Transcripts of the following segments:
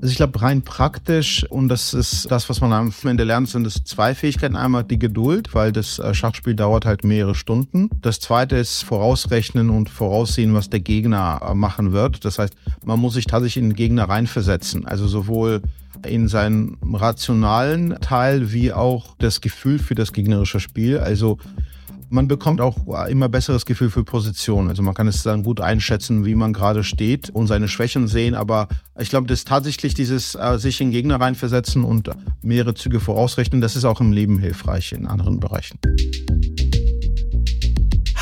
Also ich glaube rein praktisch und das ist das, was man am Ende lernt, sind es zwei Fähigkeiten. Einmal die Geduld, weil das äh, Schachspiel dauert halt mehrere Stunden. Das zweite ist vorausrechnen und voraussehen, was der Gegner äh, machen wird. Das heißt, man muss sich tatsächlich in den Gegner reinversetzen. Also sowohl in seinen rationalen Teil wie auch das Gefühl für das gegnerische Spiel. Also man bekommt auch immer besseres Gefühl für Position. Also man kann es dann gut einschätzen, wie man gerade steht und seine Schwächen sehen. Aber ich glaube, das tatsächlich dieses äh, sich in Gegner reinversetzen und mehrere Züge vorausrechnen, das ist auch im Leben hilfreich in anderen Bereichen.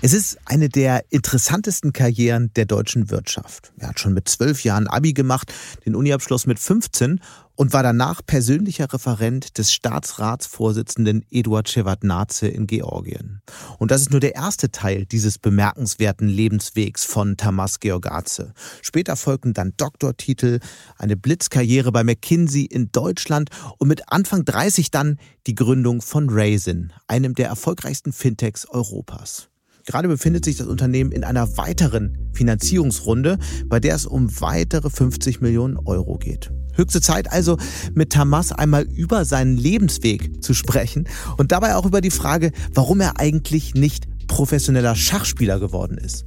Es ist eine der interessantesten Karrieren der deutschen Wirtschaft. Er hat schon mit zwölf Jahren Abi gemacht, den Uniabschluss mit 15 und war danach persönlicher Referent des Staatsratsvorsitzenden Eduard Shevardnadze in Georgien. Und das ist nur der erste Teil dieses bemerkenswerten Lebenswegs von Tamas Georgadze. Später folgten dann Doktortitel, eine Blitzkarriere bei McKinsey in Deutschland und mit Anfang 30 dann die Gründung von Raisin, einem der erfolgreichsten Fintechs Europas. Gerade befindet sich das Unternehmen in einer weiteren Finanzierungsrunde, bei der es um weitere 50 Millionen Euro geht. Höchste Zeit also, mit Tamas einmal über seinen Lebensweg zu sprechen und dabei auch über die Frage, warum er eigentlich nicht professioneller Schachspieler geworden ist.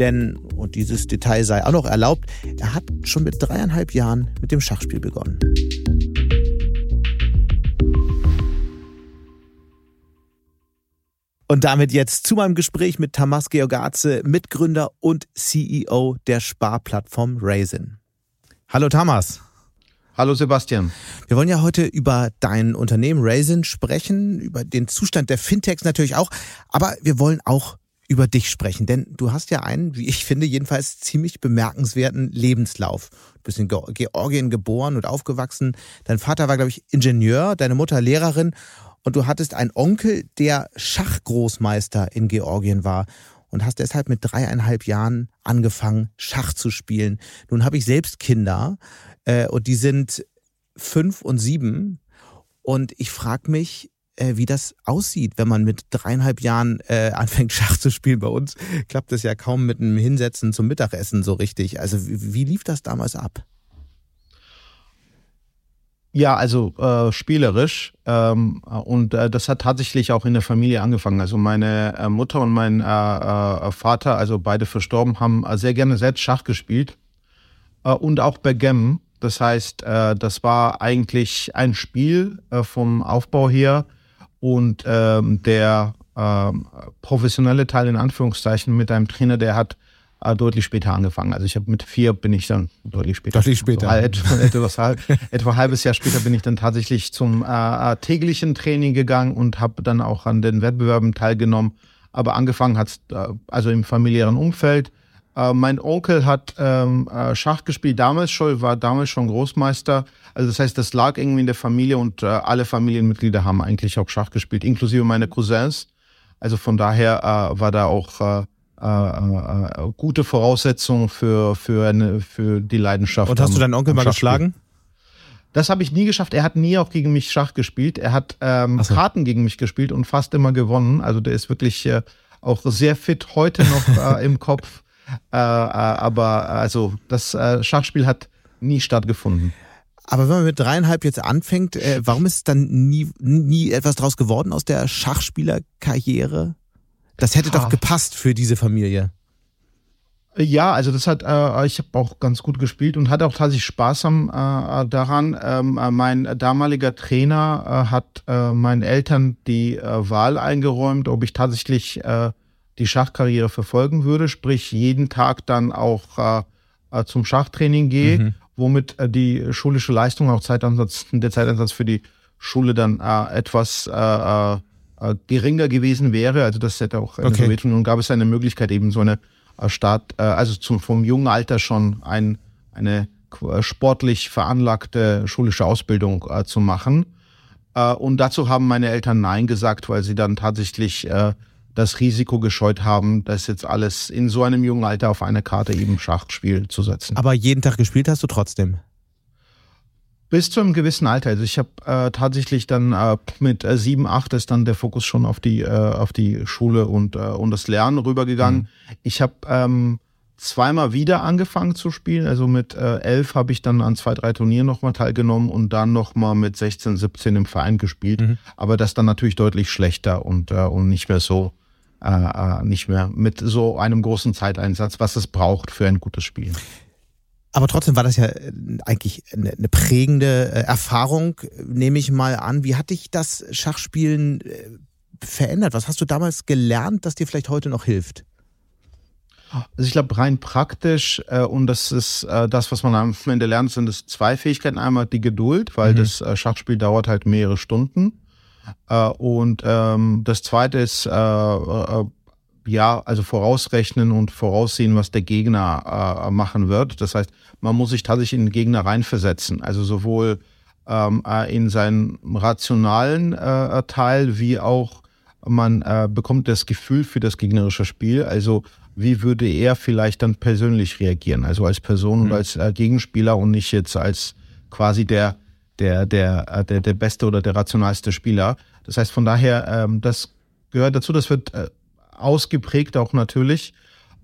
Denn, und dieses Detail sei auch noch erlaubt, er hat schon mit dreieinhalb Jahren mit dem Schachspiel begonnen. Und damit jetzt zu meinem Gespräch mit Tamas Georgatze, Mitgründer und CEO der Sparplattform Raisin. Hallo Tamas. Hallo Sebastian. Wir wollen ja heute über dein Unternehmen Raisin sprechen, über den Zustand der Fintechs natürlich auch, aber wir wollen auch über dich sprechen, denn du hast ja einen, wie ich finde, jedenfalls ziemlich bemerkenswerten Lebenslauf. Du bist in Georgien geboren und aufgewachsen. Dein Vater war, glaube ich, Ingenieur, deine Mutter Lehrerin und du hattest einen Onkel, der Schachgroßmeister in Georgien war und hast deshalb mit dreieinhalb Jahren angefangen, Schach zu spielen. Nun habe ich selbst Kinder äh, und die sind fünf und sieben und ich frage mich, äh, wie das aussieht, wenn man mit dreieinhalb Jahren äh, anfängt, Schach zu spielen. Bei uns klappt das ja kaum mit einem Hinsetzen zum Mittagessen so richtig. Also wie, wie lief das damals ab? Ja, also äh, spielerisch ähm, und äh, das hat tatsächlich auch in der Familie angefangen. Also meine äh, Mutter und mein äh, äh, Vater, also beide verstorben, haben äh, sehr gerne selbst Schach gespielt äh, und auch Backgammon. Das heißt, äh, das war eigentlich ein Spiel äh, vom Aufbau her und ähm, der äh, professionelle Teil in Anführungszeichen mit einem Trainer, der hat deutlich später angefangen. Also ich habe mit vier bin ich dann deutlich später. Deutlich später. So, etwa, etwas, etwa ein halbes Jahr später bin ich dann tatsächlich zum äh, äh täglichen Training gegangen und habe dann auch an den Wettbewerben teilgenommen. Aber angefangen hat äh, also im familiären Umfeld. Äh, mein Onkel hat ähm, äh, Schach gespielt damals schon, war damals schon Großmeister. Also das heißt, das lag irgendwie in der Familie und äh, alle Familienmitglieder haben eigentlich auch Schach gespielt, inklusive meine Cousins. Also von daher äh, war da auch äh, äh, äh, gute Voraussetzungen für, für, eine, für die Leidenschaft. Und hast am, du deinen Onkel mal geschlagen? Das habe ich nie geschafft. Er hat nie auch gegen mich Schach gespielt. Er hat ähm, so. Karten gegen mich gespielt und fast immer gewonnen. Also der ist wirklich äh, auch sehr fit heute noch äh, im Kopf. Äh, äh, aber also das Schachspiel hat nie stattgefunden. Aber wenn man mit dreieinhalb jetzt anfängt, warum ist dann nie, nie etwas draus geworden aus der Schachspielerkarriere? Das hätte doch gepasst für diese Familie. Ja, also das hat, äh, ich habe auch ganz gut gespielt und hatte auch tatsächlich Spaß am, äh, daran. Ähm, äh, mein damaliger Trainer äh, hat äh, meinen Eltern die äh, Wahl eingeräumt, ob ich tatsächlich die Schachkarriere verfolgen würde, sprich jeden Tag dann auch zum Schachtraining gehe, mhm. womit die schulische Leistung, auch Zeitansatz, der Zeitansatz für die Schule dann etwas geringer gewesen wäre. Also das hätte auch eine okay. Sowjetunion gab es eine Möglichkeit, eben so eine äh, Staat, äh, also zum, vom jungen Alter schon ein, eine äh, sportlich veranlagte schulische Ausbildung äh, zu machen. Äh, und dazu haben meine Eltern Nein gesagt, weil sie dann tatsächlich äh, das Risiko gescheut haben, das jetzt alles in so einem jungen Alter auf eine Karte eben Schachspiel zu setzen. Aber jeden Tag gespielt hast du trotzdem? Bis zu einem gewissen Alter. Also ich habe äh, tatsächlich dann äh, mit äh, sieben, acht ist dann der Fokus schon auf die äh, auf die Schule und äh, und das Lernen rübergegangen. Mhm. Ich habe ähm, zweimal wieder angefangen zu spielen. Also mit äh, elf habe ich dann an zwei, drei Turnieren nochmal teilgenommen und dann nochmal mit 16, 17 im Verein gespielt. Mhm. Aber das dann natürlich deutlich schlechter und äh, und nicht mehr so äh, äh nicht mehr mit so einem großen Zeiteinsatz, was es braucht für ein gutes Spiel. Aber trotzdem war das ja äh, eigentlich eine, prägende äh, Erfahrung, nehme ich mal an. Wie hat dich das Schachspielen äh, verändert? Was hast du damals gelernt, das dir vielleicht heute noch hilft? Also ich glaube rein praktisch äh, und das ist äh, das, was man am Ende lernt, sind es zwei Fähigkeiten. Einmal die Geduld, weil mhm. das äh, Schachspiel dauert halt mehrere Stunden. Äh, und ähm, das zweite ist äh, äh, ja, also vorausrechnen und voraussehen, was der Gegner äh, machen wird. Das heißt, man muss sich tatsächlich in den Gegner reinversetzen. Also sowohl ähm, äh, in seinen rationalen äh, Teil wie auch man äh, bekommt das Gefühl für das gegnerische Spiel. Also wie würde er vielleicht dann persönlich reagieren? Also als Person mhm. und als äh, Gegenspieler und nicht jetzt als quasi der der der äh, der der beste oder der rationalste Spieler. Das heißt von daher, ähm, das gehört dazu. Das wird äh, ausgeprägt auch natürlich.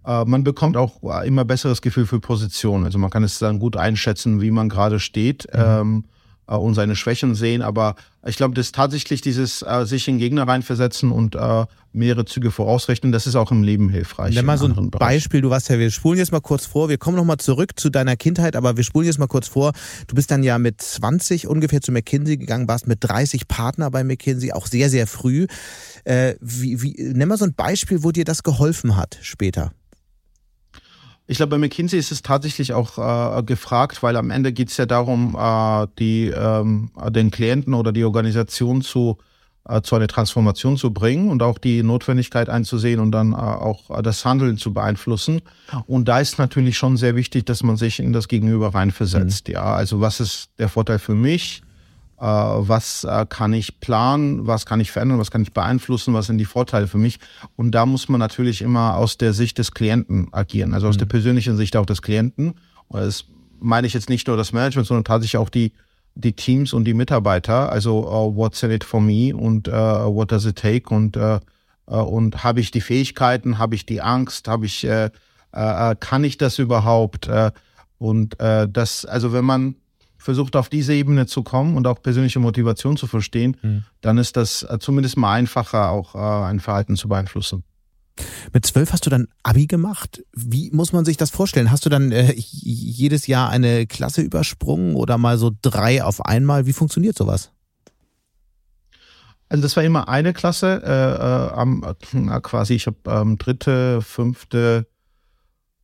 Äh, man bekommt auch immer besseres Gefühl für Position. Also man kann es dann gut einschätzen, wie man gerade steht mhm. ähm, äh, und seine Schwächen sehen. Aber ich glaube, das tatsächlich dieses äh, sich in Gegner reinversetzen und äh, mehrere Züge vorausrechnen, das ist auch im Leben hilfreich. Nimm mal so ein Beispiel, du warst ja, wir spulen jetzt mal kurz vor, wir kommen nochmal zurück zu deiner Kindheit, aber wir spulen jetzt mal kurz vor. Du bist dann ja mit 20 ungefähr zu McKinsey gegangen, warst mit 30 Partner bei McKinsey, auch sehr, sehr früh. Äh, wie, wie, nimm mal so ein Beispiel, wo dir das geholfen hat später. Ich glaube, bei McKinsey ist es tatsächlich auch äh, gefragt, weil am Ende geht es ja darum, äh, die, ähm, den Klienten oder die Organisation zu, äh, zu einer Transformation zu bringen und auch die Notwendigkeit einzusehen und dann äh, auch das Handeln zu beeinflussen. Und da ist natürlich schon sehr wichtig, dass man sich in das Gegenüber reinversetzt. Mhm. Ja, also was ist der Vorteil für mich? Äh, was äh, kann ich planen, was kann ich verändern, was kann ich beeinflussen, was sind die Vorteile für mich. Und da muss man natürlich immer aus der Sicht des Klienten agieren, also aus mhm. der persönlichen Sicht auch des Klienten. Und das meine ich jetzt nicht nur das Management, sondern tatsächlich auch die die Teams und die Mitarbeiter, also uh, what's in it for me und uh, what does it take und uh, und habe ich die Fähigkeiten, habe ich die Angst, habe ich kann ich das überhaupt und das also wenn man versucht auf diese Ebene zu kommen und auch persönliche Motivation zu verstehen, mhm. dann ist das äh, zumindest mal einfacher, auch äh, ein Verhalten zu beeinflussen. Mit zwölf hast du dann Abi gemacht. Wie muss man sich das vorstellen? Hast du dann äh, jedes Jahr eine Klasse übersprungen oder mal so drei auf einmal? Wie funktioniert sowas? Also das war immer eine Klasse, äh, äh, am, äh, quasi, ich habe ähm, dritte, fünfte,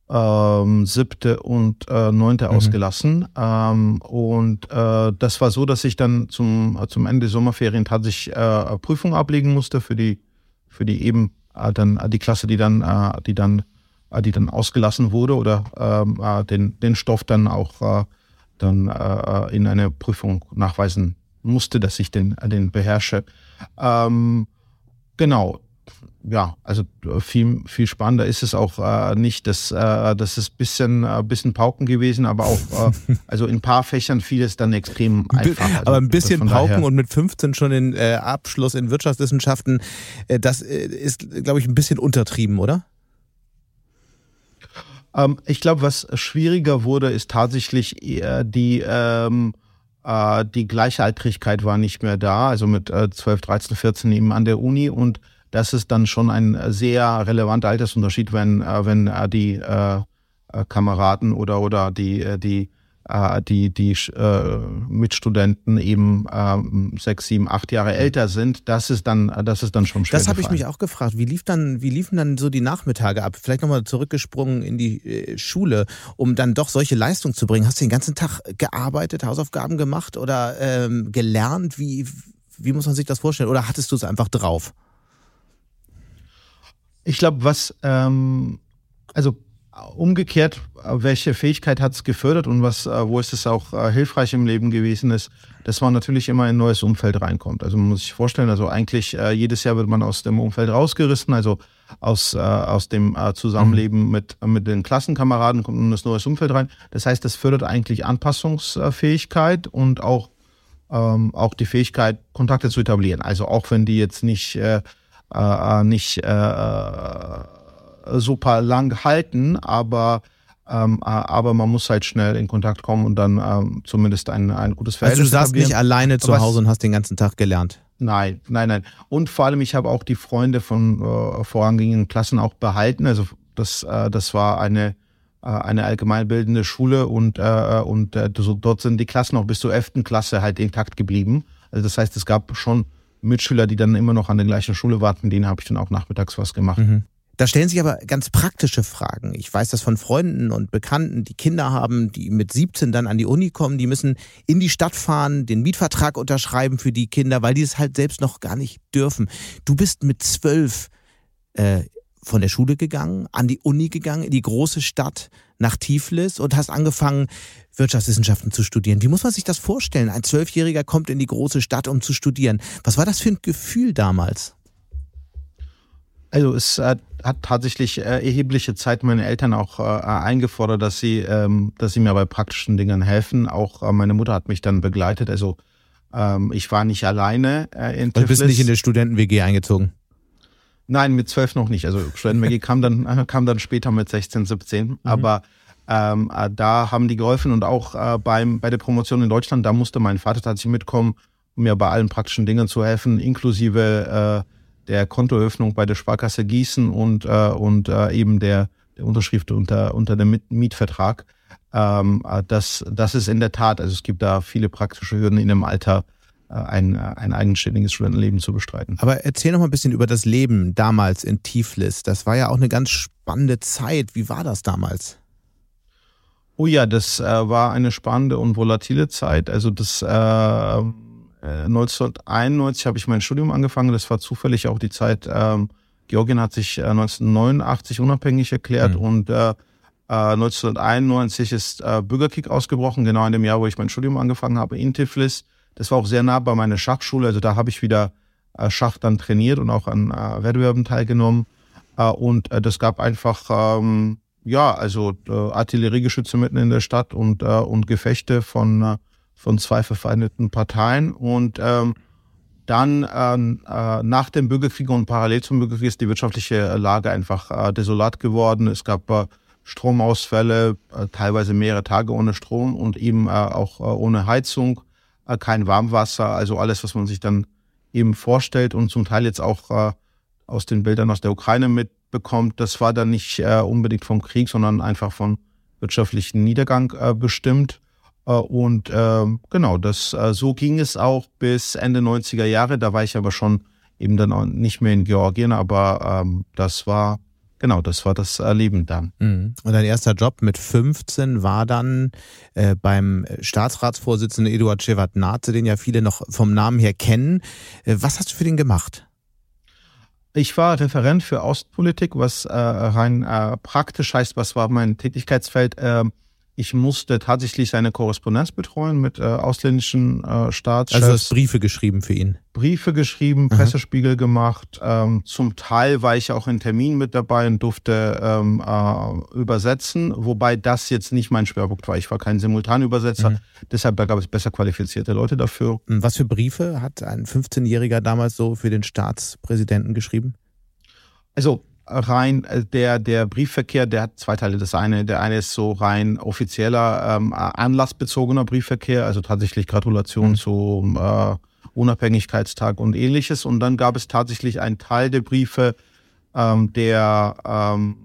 ähm, siebte und äh, neunte mhm. ausgelassen. Ähm, und äh, das war so, dass ich dann zum, äh, zum Ende der Sommerferien tatsächlich äh, Prüfung ablegen musste für die, für die eben äh, dann äh, die Klasse, die dann, äh, die dann, äh, die dann ausgelassen wurde oder ähm, äh, den, den Stoff dann auch äh, dann äh, in eine Prüfung nachweisen musste, dass ich den, den beherrsche. Ähm, genau, ja, also äh, viel, viel spannender ist es auch äh, nicht. Das, äh, das ist bisschen, äh, bisschen Pauken gewesen, aber auch, äh, also in ein paar Fächern vieles dann extrem einfach. Also aber ein bisschen Pauken und mit 15 schon den äh, Abschluss in Wirtschaftswissenschaften, das ist, glaube ich, ein bisschen untertrieben, oder? Ähm, ich glaube, was schwieriger wurde, ist tatsächlich die, ähm, äh, die Gleichaltrigkeit war nicht mehr da, also mit äh, 12, 13, 14 eben an der Uni und das ist dann schon ein sehr relevanter Altersunterschied, wenn, äh, wenn äh, die äh, Kameraden oder, oder die, die, die, die äh, Mitstudenten eben äh, sechs, sieben, acht Jahre älter sind, das ist dann, das ist dann schon schwer. Das habe ich mich auch gefragt. Wie lief dann, wie liefen dann so die Nachmittage ab? Vielleicht nochmal zurückgesprungen in die äh, Schule, um dann doch solche Leistungen zu bringen. Hast du den ganzen Tag gearbeitet, Hausaufgaben gemacht oder ähm, gelernt? Wie, wie muss man sich das vorstellen? Oder hattest du es einfach drauf? Ich glaube, was, ähm, also umgekehrt, welche Fähigkeit hat es gefördert und was, äh, wo ist es auch äh, hilfreich im Leben gewesen ist, dass man natürlich immer in ein neues Umfeld reinkommt. Also man muss sich vorstellen, also eigentlich äh, jedes Jahr wird man aus dem Umfeld rausgerissen, also aus, aus dem Zusammenleben mhm. mit, mit den Klassenkameraden kommt in das neues Umfeld rein. Das heißt, das fördert eigentlich Anpassungsfähigkeit und auch, ähm, auch die Fähigkeit, Kontakte zu etablieren. Also auch wenn die jetzt nicht, äh, äh, nicht äh, super lang halten, aber ähm, aber man muss halt schnell in Kontakt kommen und dann ähm, zumindest ein, ein gutes Verhältnis Also du saßt nicht alleine zu Hause und hast den ganzen Tag gelernt? Nein, nein, nein. Und vor allem, ich habe auch die Freunde von äh, vorangehenden Klassen auch behalten. Also das, äh, das war eine, äh, eine allgemeinbildende Schule und, äh, und äh, so, dort sind die Klassen auch bis zur 11. Klasse halt intakt geblieben. Also das heißt, es gab schon Mitschüler, die dann immer noch an der gleichen Schule warten, denen habe ich dann auch nachmittags was gemacht. Mhm. Da stellen sich aber ganz praktische Fragen. Ich weiß das von Freunden und Bekannten, die Kinder haben, die mit 17 dann an die Uni kommen, die müssen in die Stadt fahren, den Mietvertrag unterschreiben für die Kinder, weil die es halt selbst noch gar nicht dürfen. Du bist mit zwölf äh, von der Schule gegangen, an die Uni gegangen, in die große Stadt nach Tiflis und hast angefangen, Wirtschaftswissenschaften zu studieren. Wie muss man sich das vorstellen? Ein Zwölfjähriger kommt in die große Stadt, um zu studieren. Was war das für ein Gefühl damals? Also es hat, hat tatsächlich äh, erhebliche Zeit meine Eltern auch äh, eingefordert, dass sie, ähm, dass sie mir bei praktischen Dingen helfen. Auch äh, meine Mutter hat mich dann begleitet. Also ähm, ich war nicht alleine äh, in Tiflis. Du bist nicht in der Studenten-WG eingezogen? Nein, mit zwölf noch nicht. Also Studenten-WG kam dann äh, kam dann später mit 16, 17. Mhm. Aber ähm, äh, da haben die geholfen und auch äh, beim bei der Promotion in Deutschland, da musste mein Vater tatsächlich mitkommen, um mir bei allen praktischen Dingen zu helfen, inklusive äh, der Kontoöffnung bei der Sparkasse Gießen und, äh, und äh, eben der, der Unterschrift unter, unter dem Mietvertrag. Ähm, äh, das, das ist in der Tat, also es gibt da viele praktische Hürden in dem Alter, ein, ein eigenständiges Studentenleben zu bestreiten. Aber erzähl noch mal ein bisschen über das Leben damals in Tiflis. Das war ja auch eine ganz spannende Zeit. Wie war das damals? Oh ja, das äh, war eine spannende und volatile Zeit. Also das äh, 1991 äh, habe ich mein Studium angefangen. Das war zufällig auch die Zeit, ähm, Georgien hat sich äh, 1989 unabhängig erklärt mhm. und äh, 1991 äh, ist äh, Bürgerkrieg ausgebrochen, genau in dem Jahr, wo ich mein Studium angefangen habe in Tiflis. Das war auch sehr nah bei meiner Schachschule, also da habe ich wieder äh, Schach dann trainiert und auch an äh, Wettbewerben teilgenommen. Äh, und das gab einfach, ähm, ja, also Artilleriegeschütze mitten in der Stadt und, und Gefechte von von zwei verfeindeten Parteien. Und ähm, dann ähm, äh, nach dem Bürgerkrieg und parallel zum Bürgerkrieg ist die wirtschaftliche Lage einfach äh, desolat geworden. Es gab äh, Stromausfälle, teilweise mehrere Tage ohne Strom und eben auch ohne Heizung, kein Warmwasser, also alles, was man sich dann eben vorstellt und zum Teil jetzt auch äh, aus den Bildern aus der Ukraine mitbekommt. Das war dann nicht äh, unbedingt vom Krieg, sondern einfach von wirtschaftlichen Niedergang äh, bestimmt. Äh, und äh, genau, das äh, so ging es auch bis Ende 90er Jahre. Da war ich aber schon eben dann auch nicht mehr in Georgien, aber ähm, das war genau, das war das Erleben dann. Mhm. Und dein erster Job mit 15 war dann äh, beim Staatsratsvorsitzenden Eduard Shevardnadze, den ja viele noch vom Namen her kennen. Äh, was hast du für den gemacht? Ich war Referent für Außenpolitik, was äh, rein äh, praktisch heißt, was war mein Tätigkeitsfeld? Ich musste tatsächlich seine Korrespondenz betreuen mit äh, ausländischen äh, Staatschefs. Also hast Briefe geschrieben für ihn? Briefe geschrieben, Aha. Pressespiegel gemacht. Ähm, zum Teil war ich auch in Terminen mit dabei und durfte ähm, äh, übersetzen, wobei das jetzt nicht mein Schwerpunkt war. Ich war kein Simultanübersetzer, mhm. deshalb da gab es besser qualifizierte Leute dafür. Was für Briefe hat ein 15-Jähriger damals so für den Staatspräsidenten geschrieben? Also rein, äh, der, der Briefverkehr, der hat zwei Teile. Das eine, der eine ist so rein offizieller, ähm, anlassbezogener Briefverkehr, also tatsächlich Gratulation mhm. zum äh, Unabhängigkeitstag und ähnliches. Und dann gab es tatsächlich einen Teil der Briefe, ähm, der ähm,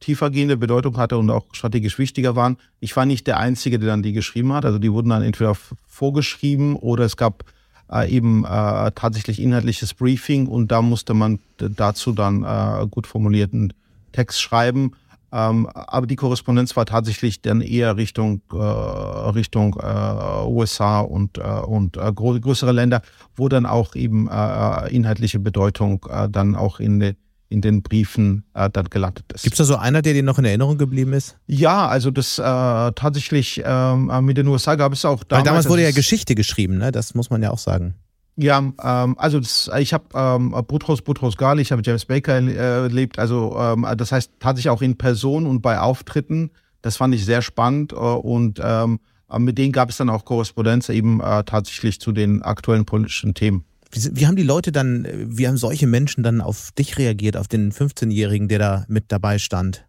tiefergehende Bedeutung hatte und auch strategisch wichtiger waren. Ich war nicht der Einzige, der dann die geschrieben hat. Also die wurden dann entweder vorgeschrieben oder es gab äh, eben äh, tatsächlich inhaltliches Briefing und da musste man dazu dann äh, gut formulierten Text schreiben. Ähm, aber die Korrespondenz war tatsächlich dann eher Richtung äh, Richtung äh, USA und äh, und äh, größere Länder, wo dann auch eben äh, inhaltliche Bedeutung äh, dann auch in, de, in den Briefen äh, dann gelandet ist. Gibt es da so einer, der dir noch in Erinnerung geblieben ist? Ja, also das äh, tatsächlich ähm, mit den USA gab es auch damals. Weil damals wurde ja Geschichte geschrieben, ne? Das muss man ja auch sagen. Ja, ähm, also das, ich habe ähm, Butros Butros Ghali, ich habe James Baker äh, erlebt, also ähm, das heißt tatsächlich auch in Person und bei Auftritten. Das fand ich sehr spannend äh, und ähm, mit denen gab es dann auch Korrespondenz eben äh, tatsächlich zu den aktuellen politischen Themen. Wie, wie haben die Leute dann, wie haben solche Menschen dann auf dich reagiert, auf den 15-Jährigen, der da mit dabei stand?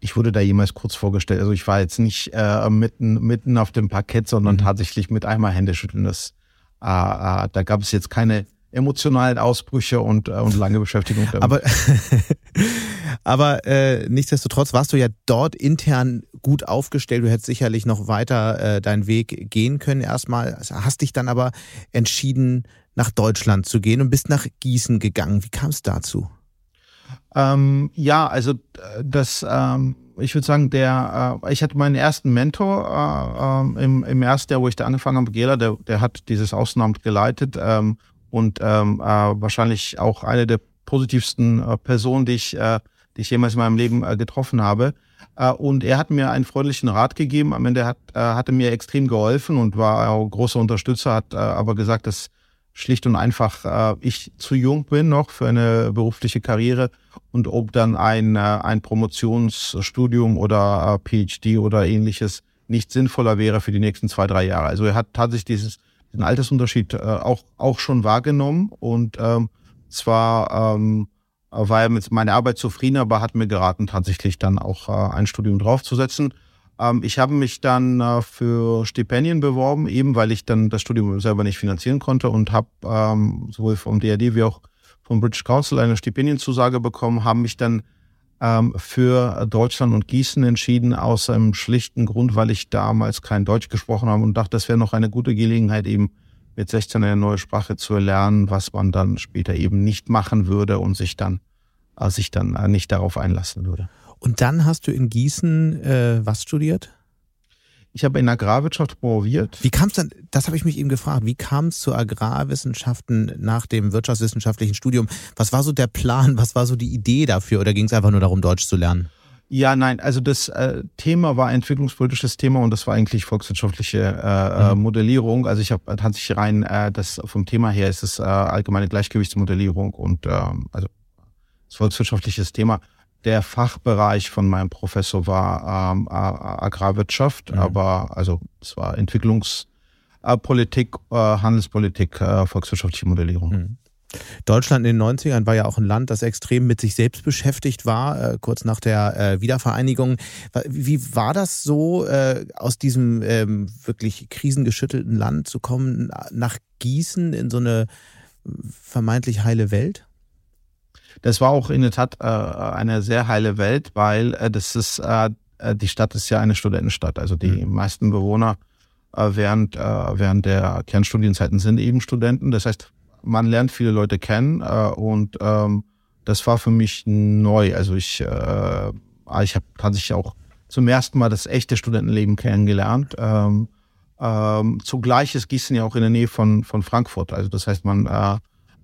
Ich wurde da jemals kurz vorgestellt. Also ich war jetzt nicht äh, mitten, mitten auf dem Parkett, sondern mhm. tatsächlich mit einmal Händeschütteln. Das äh, äh, da gab es jetzt keine emotionalen Ausbrüche und, äh, und lange Beschäftigung damit. Aber, aber äh, nichtsdestotrotz warst du ja dort intern gut aufgestellt. Du hättest sicherlich noch weiter äh, deinen Weg gehen können erstmal. Hast dich dann aber entschieden, nach Deutschland zu gehen und bist nach Gießen gegangen. Wie kam es dazu? Ähm, ja, also das ähm, ich würde sagen, der, äh, ich hatte meinen ersten Mentor äh, äh, im, im ersten Jahr, wo ich da angefangen habe, Gela, der, der hat dieses Außenamt geleitet ähm, und ähm, äh, wahrscheinlich auch eine der positivsten äh, Personen, die ich, äh, die ich jemals in meinem Leben äh, getroffen habe. Äh, und er hat mir einen freundlichen Rat gegeben. Am Ende hat, äh, hat er mir extrem geholfen und war auch großer Unterstützer, hat aber gesagt, dass schlicht und einfach ich zu jung bin noch für eine berufliche Karriere und ob dann ein, ein Promotionsstudium oder PhD oder ähnliches nicht sinnvoller wäre für die nächsten zwei, drei Jahre. Also er hat tatsächlich dieses, diesen Altersunterschied auch, auch schon wahrgenommen und ähm, zwar ähm, war er mit meiner Arbeit zufrieden, aber hat mir geraten, tatsächlich dann auch äh, ein Studium draufzusetzen. Ähm, ich habe mich dann äh, für Stipendien beworben, eben weil ich dann das Studium selber nicht finanzieren konnte und habe ähm, sowohl vom DRD wie auch vom British Council eine Stipendienzusage bekommen, haben mich dann ähm, für Deutschland und Gießen entschieden, aus einem schlichten Grund, weil ich damals kein Deutsch gesprochen habe und dachte, das wäre noch eine gute Gelegenheit, eben mit 16 eine neue Sprache zu erlernen, was man dann später eben nicht machen würde und sich dann, äh, sich dann äh, nicht darauf einlassen würde. Und dann hast du in Gießen äh, was studiert? Ich habe in Agrarwirtschaft promoviert. Wie kam es dann, das habe ich mich eben gefragt, wie kam es zu Agrarwissenschaften nach dem wirtschaftswissenschaftlichen Studium? Was war so der Plan, was war so die Idee dafür oder ging es einfach nur darum, Deutsch zu lernen? Ja, nein, also das äh, Thema war entwicklungspolitisches Thema und das war eigentlich volkswirtschaftliche äh, äh mhm. Modellierung. Also ich habe tatsächlich rein, äh, das vom Thema her ist es äh, allgemeine Gleichgewichtsmodellierung und äh, also das volkswirtschaftliches Thema der Fachbereich von meinem Professor war ähm, Agrarwirtschaft, mhm. aber also es war Entwicklungspolitik, äh, Handelspolitik, äh, volkswirtschaftliche Modellierung. Mhm. Deutschland in den 90ern war ja auch ein Land, das extrem mit sich selbst beschäftigt war, äh, kurz nach der äh, Wiedervereinigung. Wie war das so, äh, aus diesem ähm, wirklich krisengeschüttelten Land zu kommen, nach Gießen in so eine vermeintlich heile Welt? Das war auch in der Tat äh, eine sehr heile Welt, weil äh, das ist, äh, die Stadt ist ja eine Studentenstadt. Also die mhm. meisten Bewohner äh, während, äh, während der Kernstudienzeiten sind eben Studenten. Das heißt, man lernt viele Leute kennen äh, und ähm, das war für mich neu. Also ich, äh, ich habe tatsächlich auch zum ersten Mal das echte Studentenleben kennengelernt. Ähm, ähm, zugleich ist Gießen ja auch in der Nähe von, von Frankfurt. Also das heißt, man, äh,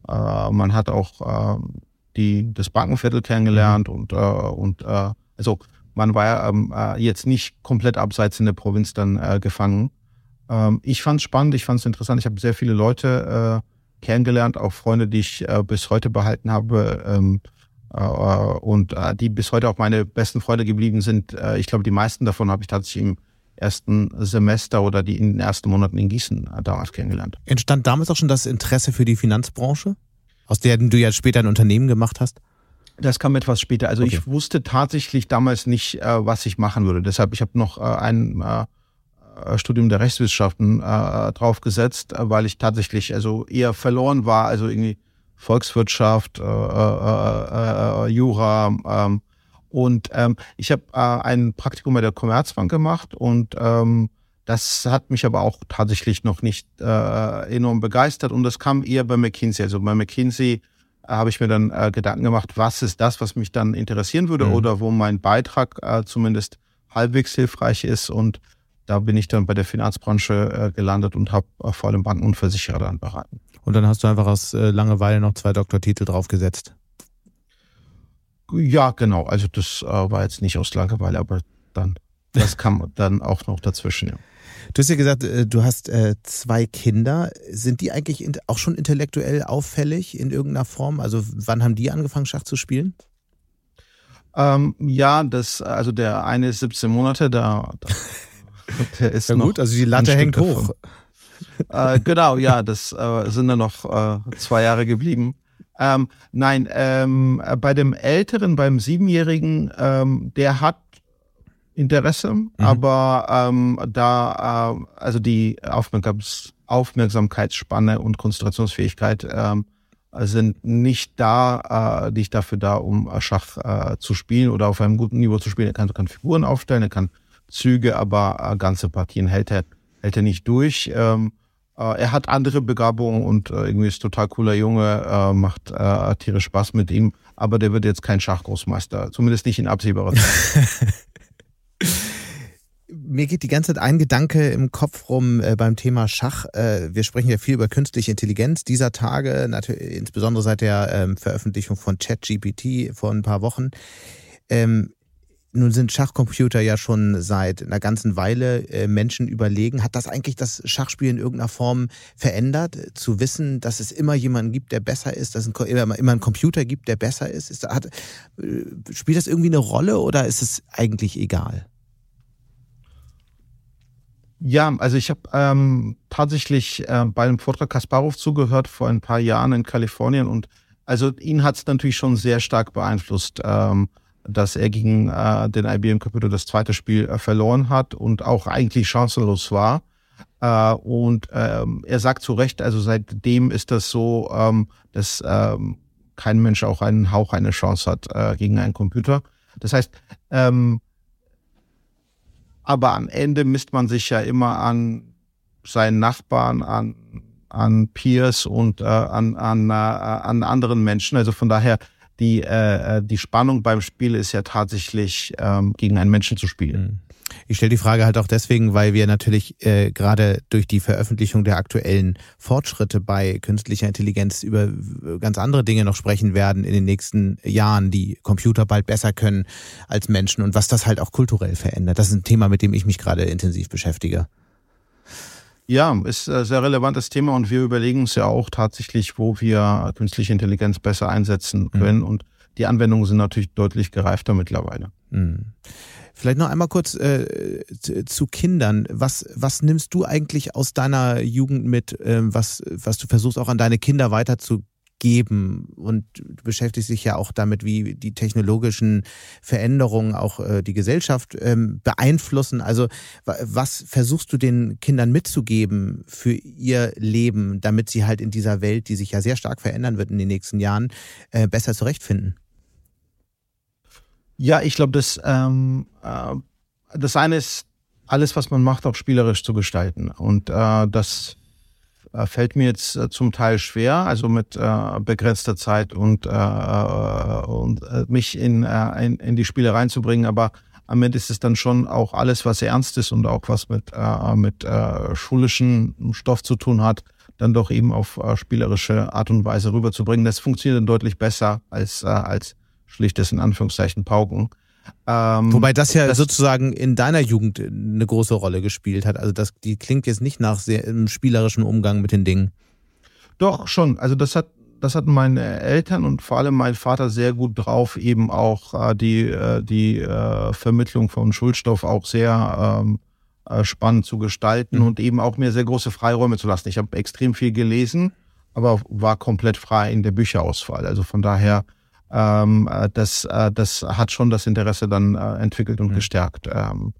äh, man hat auch äh, die, das Bankenviertel kennengelernt und, äh, und äh, also man war ähm, äh, jetzt nicht komplett abseits in der Provinz dann äh, gefangen. Ähm, ich fand es spannend, ich fand es interessant. Ich habe sehr viele Leute äh, kennengelernt, auch Freunde, die ich äh, bis heute behalten habe ähm, äh, und äh, die bis heute auch meine besten Freunde geblieben sind. Äh, ich glaube, die meisten davon habe ich tatsächlich im ersten Semester oder die in den ersten Monaten in Gießen äh, damals kennengelernt. Entstand damals auch schon das Interesse für die Finanzbranche? Aus der du ja später ein Unternehmen gemacht hast? Das kam etwas später. Also okay. ich wusste tatsächlich damals nicht, äh, was ich machen würde. Deshalb, ich habe noch ein äh Studium der Rechtswissenschaften äh, draufgesetzt, äh, weil ich tatsächlich also eher verloren war. Also irgendwie Volkswirtschaft, äh, äh, äh, Jura. Ähm, und ähm, ich habe äh, ein Praktikum bei der Commerzbank gemacht und ähm, das hat mich aber auch tatsächlich noch nicht äh, enorm begeistert und das kam eher bei McKinsey. Also bei McKinsey äh, habe ich mir dann äh, Gedanken gemacht, was ist das, was mich dann interessieren würde mhm. oder wo mein Beitrag äh, zumindest halbwegs hilfreich ist und da bin ich dann bei der Finanzbranche äh, gelandet und habe äh, vor allem Banken und Versicherer dann beraten. Und dann hast du einfach aus äh, Langeweile noch zwei Doktortitel draufgesetzt. Ja, genau. Also das äh, war jetzt nicht aus Langeweile, aber dann, das kam dann auch noch dazwischen, ja. Du hast ja gesagt, äh, du hast äh, zwei Kinder. Sind die eigentlich auch schon intellektuell auffällig in irgendeiner Form? Also wann haben die angefangen, Schach zu spielen? Ähm, ja, das, also der eine ist 17 Monate, da, der ist ja gut, also die Latte hängt hoch. Äh, genau, ja, das äh, sind dann noch äh, zwei Jahre geblieben. Ähm, nein, ähm, bei dem Älteren, beim Siebenjährigen, ähm, der hat Interesse, mhm. aber ähm, da, äh, also die Aufmerksamkeitsspanne und Konzentrationsfähigkeit ähm, sind nicht da, äh, nicht dafür da, um Schach äh, zu spielen oder auf einem guten Niveau zu spielen. Er kann, kann Figuren aufstellen, er kann Züge, aber äh, ganze Partien hält er, hält er nicht durch. Ähm, äh, er hat andere Begabungen und äh, irgendwie ist total cooler Junge, äh, macht äh, tierisch Spaß mit ihm, aber der wird jetzt kein Schachgroßmeister, zumindest nicht in absehbarer Zeit. Mir geht die ganze Zeit ein Gedanke im Kopf rum äh, beim Thema Schach. Äh, wir sprechen ja viel über künstliche Intelligenz dieser Tage, insbesondere seit der ähm, Veröffentlichung von ChatGPT vor ein paar Wochen. Ähm, nun sind Schachcomputer ja schon seit einer ganzen Weile äh, Menschen überlegen. Hat das eigentlich das Schachspiel in irgendeiner Form verändert? Zu wissen, dass es immer jemanden gibt, der besser ist, dass es immer, immer einen Computer gibt, der besser ist? ist hat, äh, spielt das irgendwie eine Rolle oder ist es eigentlich egal? Ja, also ich habe ähm, tatsächlich äh, bei einem Vortrag Kasparov zugehört vor ein paar Jahren in Kalifornien und also ihn hat es natürlich schon sehr stark beeinflusst. Ähm, dass er gegen äh, den IBM Computer das zweite Spiel äh, verloren hat und auch eigentlich chancenlos war. Äh, und ähm, er sagt zu Recht, also seitdem ist das so, ähm, dass ähm, kein Mensch auch einen Hauch eine Chance hat äh, gegen einen Computer. Das heißt, ähm, aber am Ende misst man sich ja immer an seinen Nachbarn, an an Peers und äh, an, an, äh, an anderen Menschen. Also von daher die, äh, äh, die Spannung beim Spiel ist ja tatsächlich ähm, gegen einen Menschen zu spielen. Mhm. Ich stelle die Frage halt auch deswegen, weil wir natürlich äh, gerade durch die Veröffentlichung der aktuellen Fortschritte bei künstlicher Intelligenz über ganz andere Dinge noch sprechen werden in den nächsten Jahren, die Computer bald besser können als Menschen und was das halt auch kulturell verändert. Das ist ein Thema, mit dem ich mich gerade intensiv beschäftige. Ja, ist ein sehr relevantes Thema und wir überlegen uns ja auch tatsächlich, wo wir künstliche Intelligenz besser einsetzen mhm. können. Mhm. Und die Anwendungen sind natürlich deutlich gereifter mittlerweile. Mhm. Vielleicht noch einmal kurz äh, zu Kindern. Was, was nimmst du eigentlich aus deiner Jugend mit, äh, was, was du versuchst auch an deine Kinder weiterzugeben? Geben und du beschäftigst dich ja auch damit, wie die technologischen Veränderungen auch äh, die Gesellschaft ähm, beeinflussen. Also was versuchst du den Kindern mitzugeben für ihr Leben, damit sie halt in dieser Welt, die sich ja sehr stark verändern wird in den nächsten Jahren, äh, besser zurechtfinden? Ja, ich glaube, das, ähm, äh, das eine ist, alles, was man macht, auch spielerisch zu gestalten. Und äh, das fällt mir jetzt äh, zum Teil schwer, also mit äh, begrenzter Zeit und, äh, äh und äh, mich in, äh, in, in die Spiele reinzubringen. Aber am Ende ist es dann schon auch alles, was ernst ist und auch was mit, äh, mit äh, schulischen Stoff zu tun hat, dann doch eben auf äh, spielerische Art und Weise rüberzubringen. Das funktioniert dann deutlich besser als, äh, als schlichtes in Anführungszeichen Pauken. Ähm, Wobei das ja das, sozusagen in deiner Jugend eine große Rolle gespielt hat. Also das, die klingt jetzt nicht nach sehr im spielerischen Umgang mit den Dingen. Doch, schon. Also das hat, das hatten meine Eltern und vor allem mein Vater sehr gut drauf, eben auch äh, die, äh, die äh, Vermittlung von Schulstoff auch sehr ähm, äh, spannend zu gestalten mhm. und eben auch mir sehr große Freiräume zu lassen. Ich habe extrem viel gelesen, aber war komplett frei in der Bücherauswahl. Also von daher ähm, äh, das, äh, das hat schon das Interesse dann äh, entwickelt und mhm. gestärkt. Ähm,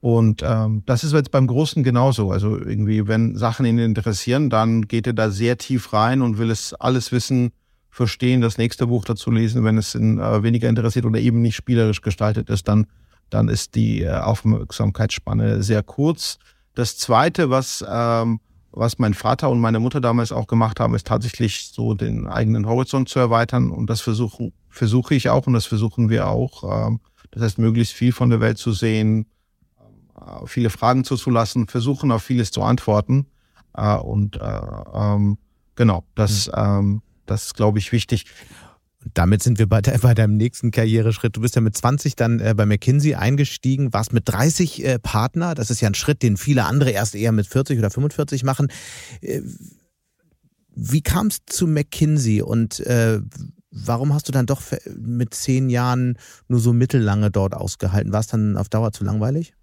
und ähm, das ist jetzt beim Großen genauso. Also irgendwie, wenn Sachen ihn interessieren, dann geht er da sehr tief rein und will es alles wissen, verstehen, das nächste Buch dazu lesen. Wenn es ihn äh, weniger interessiert oder eben nicht spielerisch gestaltet ist, dann, dann ist die äh, Aufmerksamkeitsspanne sehr kurz. Das Zweite, was ähm, was mein Vater und meine Mutter damals auch gemacht haben, ist tatsächlich so den eigenen Horizont zu erweitern. Und das versuche versuche ich auch und das versuchen wir auch. Ähm, das heißt, möglichst viel von der Welt zu sehen, äh, viele Fragen zuzulassen, versuchen auf vieles zu antworten. Äh, und äh, ähm, genau, das, mhm. das ist, glaube ich, wichtig. Damit sind wir bei, de bei, deinem nächsten Karriereschritt. Du bist ja mit 20 dann äh, bei McKinsey eingestiegen, warst mit 30 äh, Partner. Das ist ja ein Schritt, den viele andere erst eher mit 40 oder 45 machen. Äh, wie kam es zu McKinsey und äh, warum hast du dann doch mit zehn Jahren nur so mittellange dort ausgehalten? War es dann auf Dauer zu langweilig?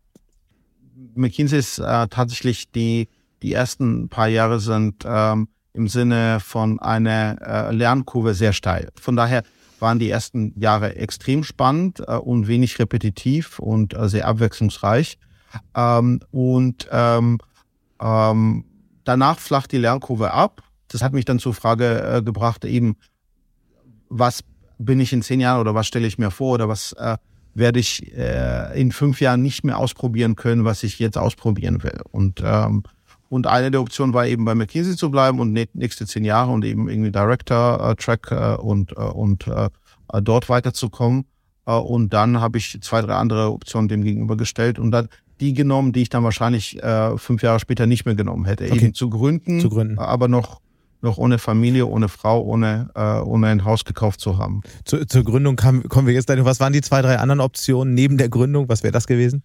McKinsey ist äh, tatsächlich die, die ersten paar Jahre sind ähm, im Sinne von einer äh, Lernkurve sehr steil. Von daher waren die ersten Jahre extrem spannend äh, und wenig repetitiv und äh, sehr abwechslungsreich. Ähm, und ähm, ähm, danach flacht die Lernkurve ab. Das hat mich dann zur Frage äh, gebracht, eben, was bin ich in zehn Jahren oder was stelle ich mir vor oder was äh, werde ich äh, in fünf Jahren nicht mehr ausprobieren können, was ich jetzt ausprobieren will. Und ähm, und eine der Optionen war eben bei McKinsey zu bleiben und nächste zehn Jahre und eben irgendwie Director-Track äh, und, äh, und äh, dort weiterzukommen. Äh, und dann habe ich zwei, drei andere Optionen dem gegenübergestellt und dann die genommen, die ich dann wahrscheinlich äh, fünf Jahre später nicht mehr genommen hätte. Okay. Eben zu gründen, zu gründen, aber noch noch ohne Familie, ohne Frau, ohne, äh, ohne ein Haus gekauft zu haben. Zu, zur Gründung kam, kommen wir jetzt gleich. Was waren die zwei, drei anderen Optionen neben der Gründung? Was wäre das gewesen?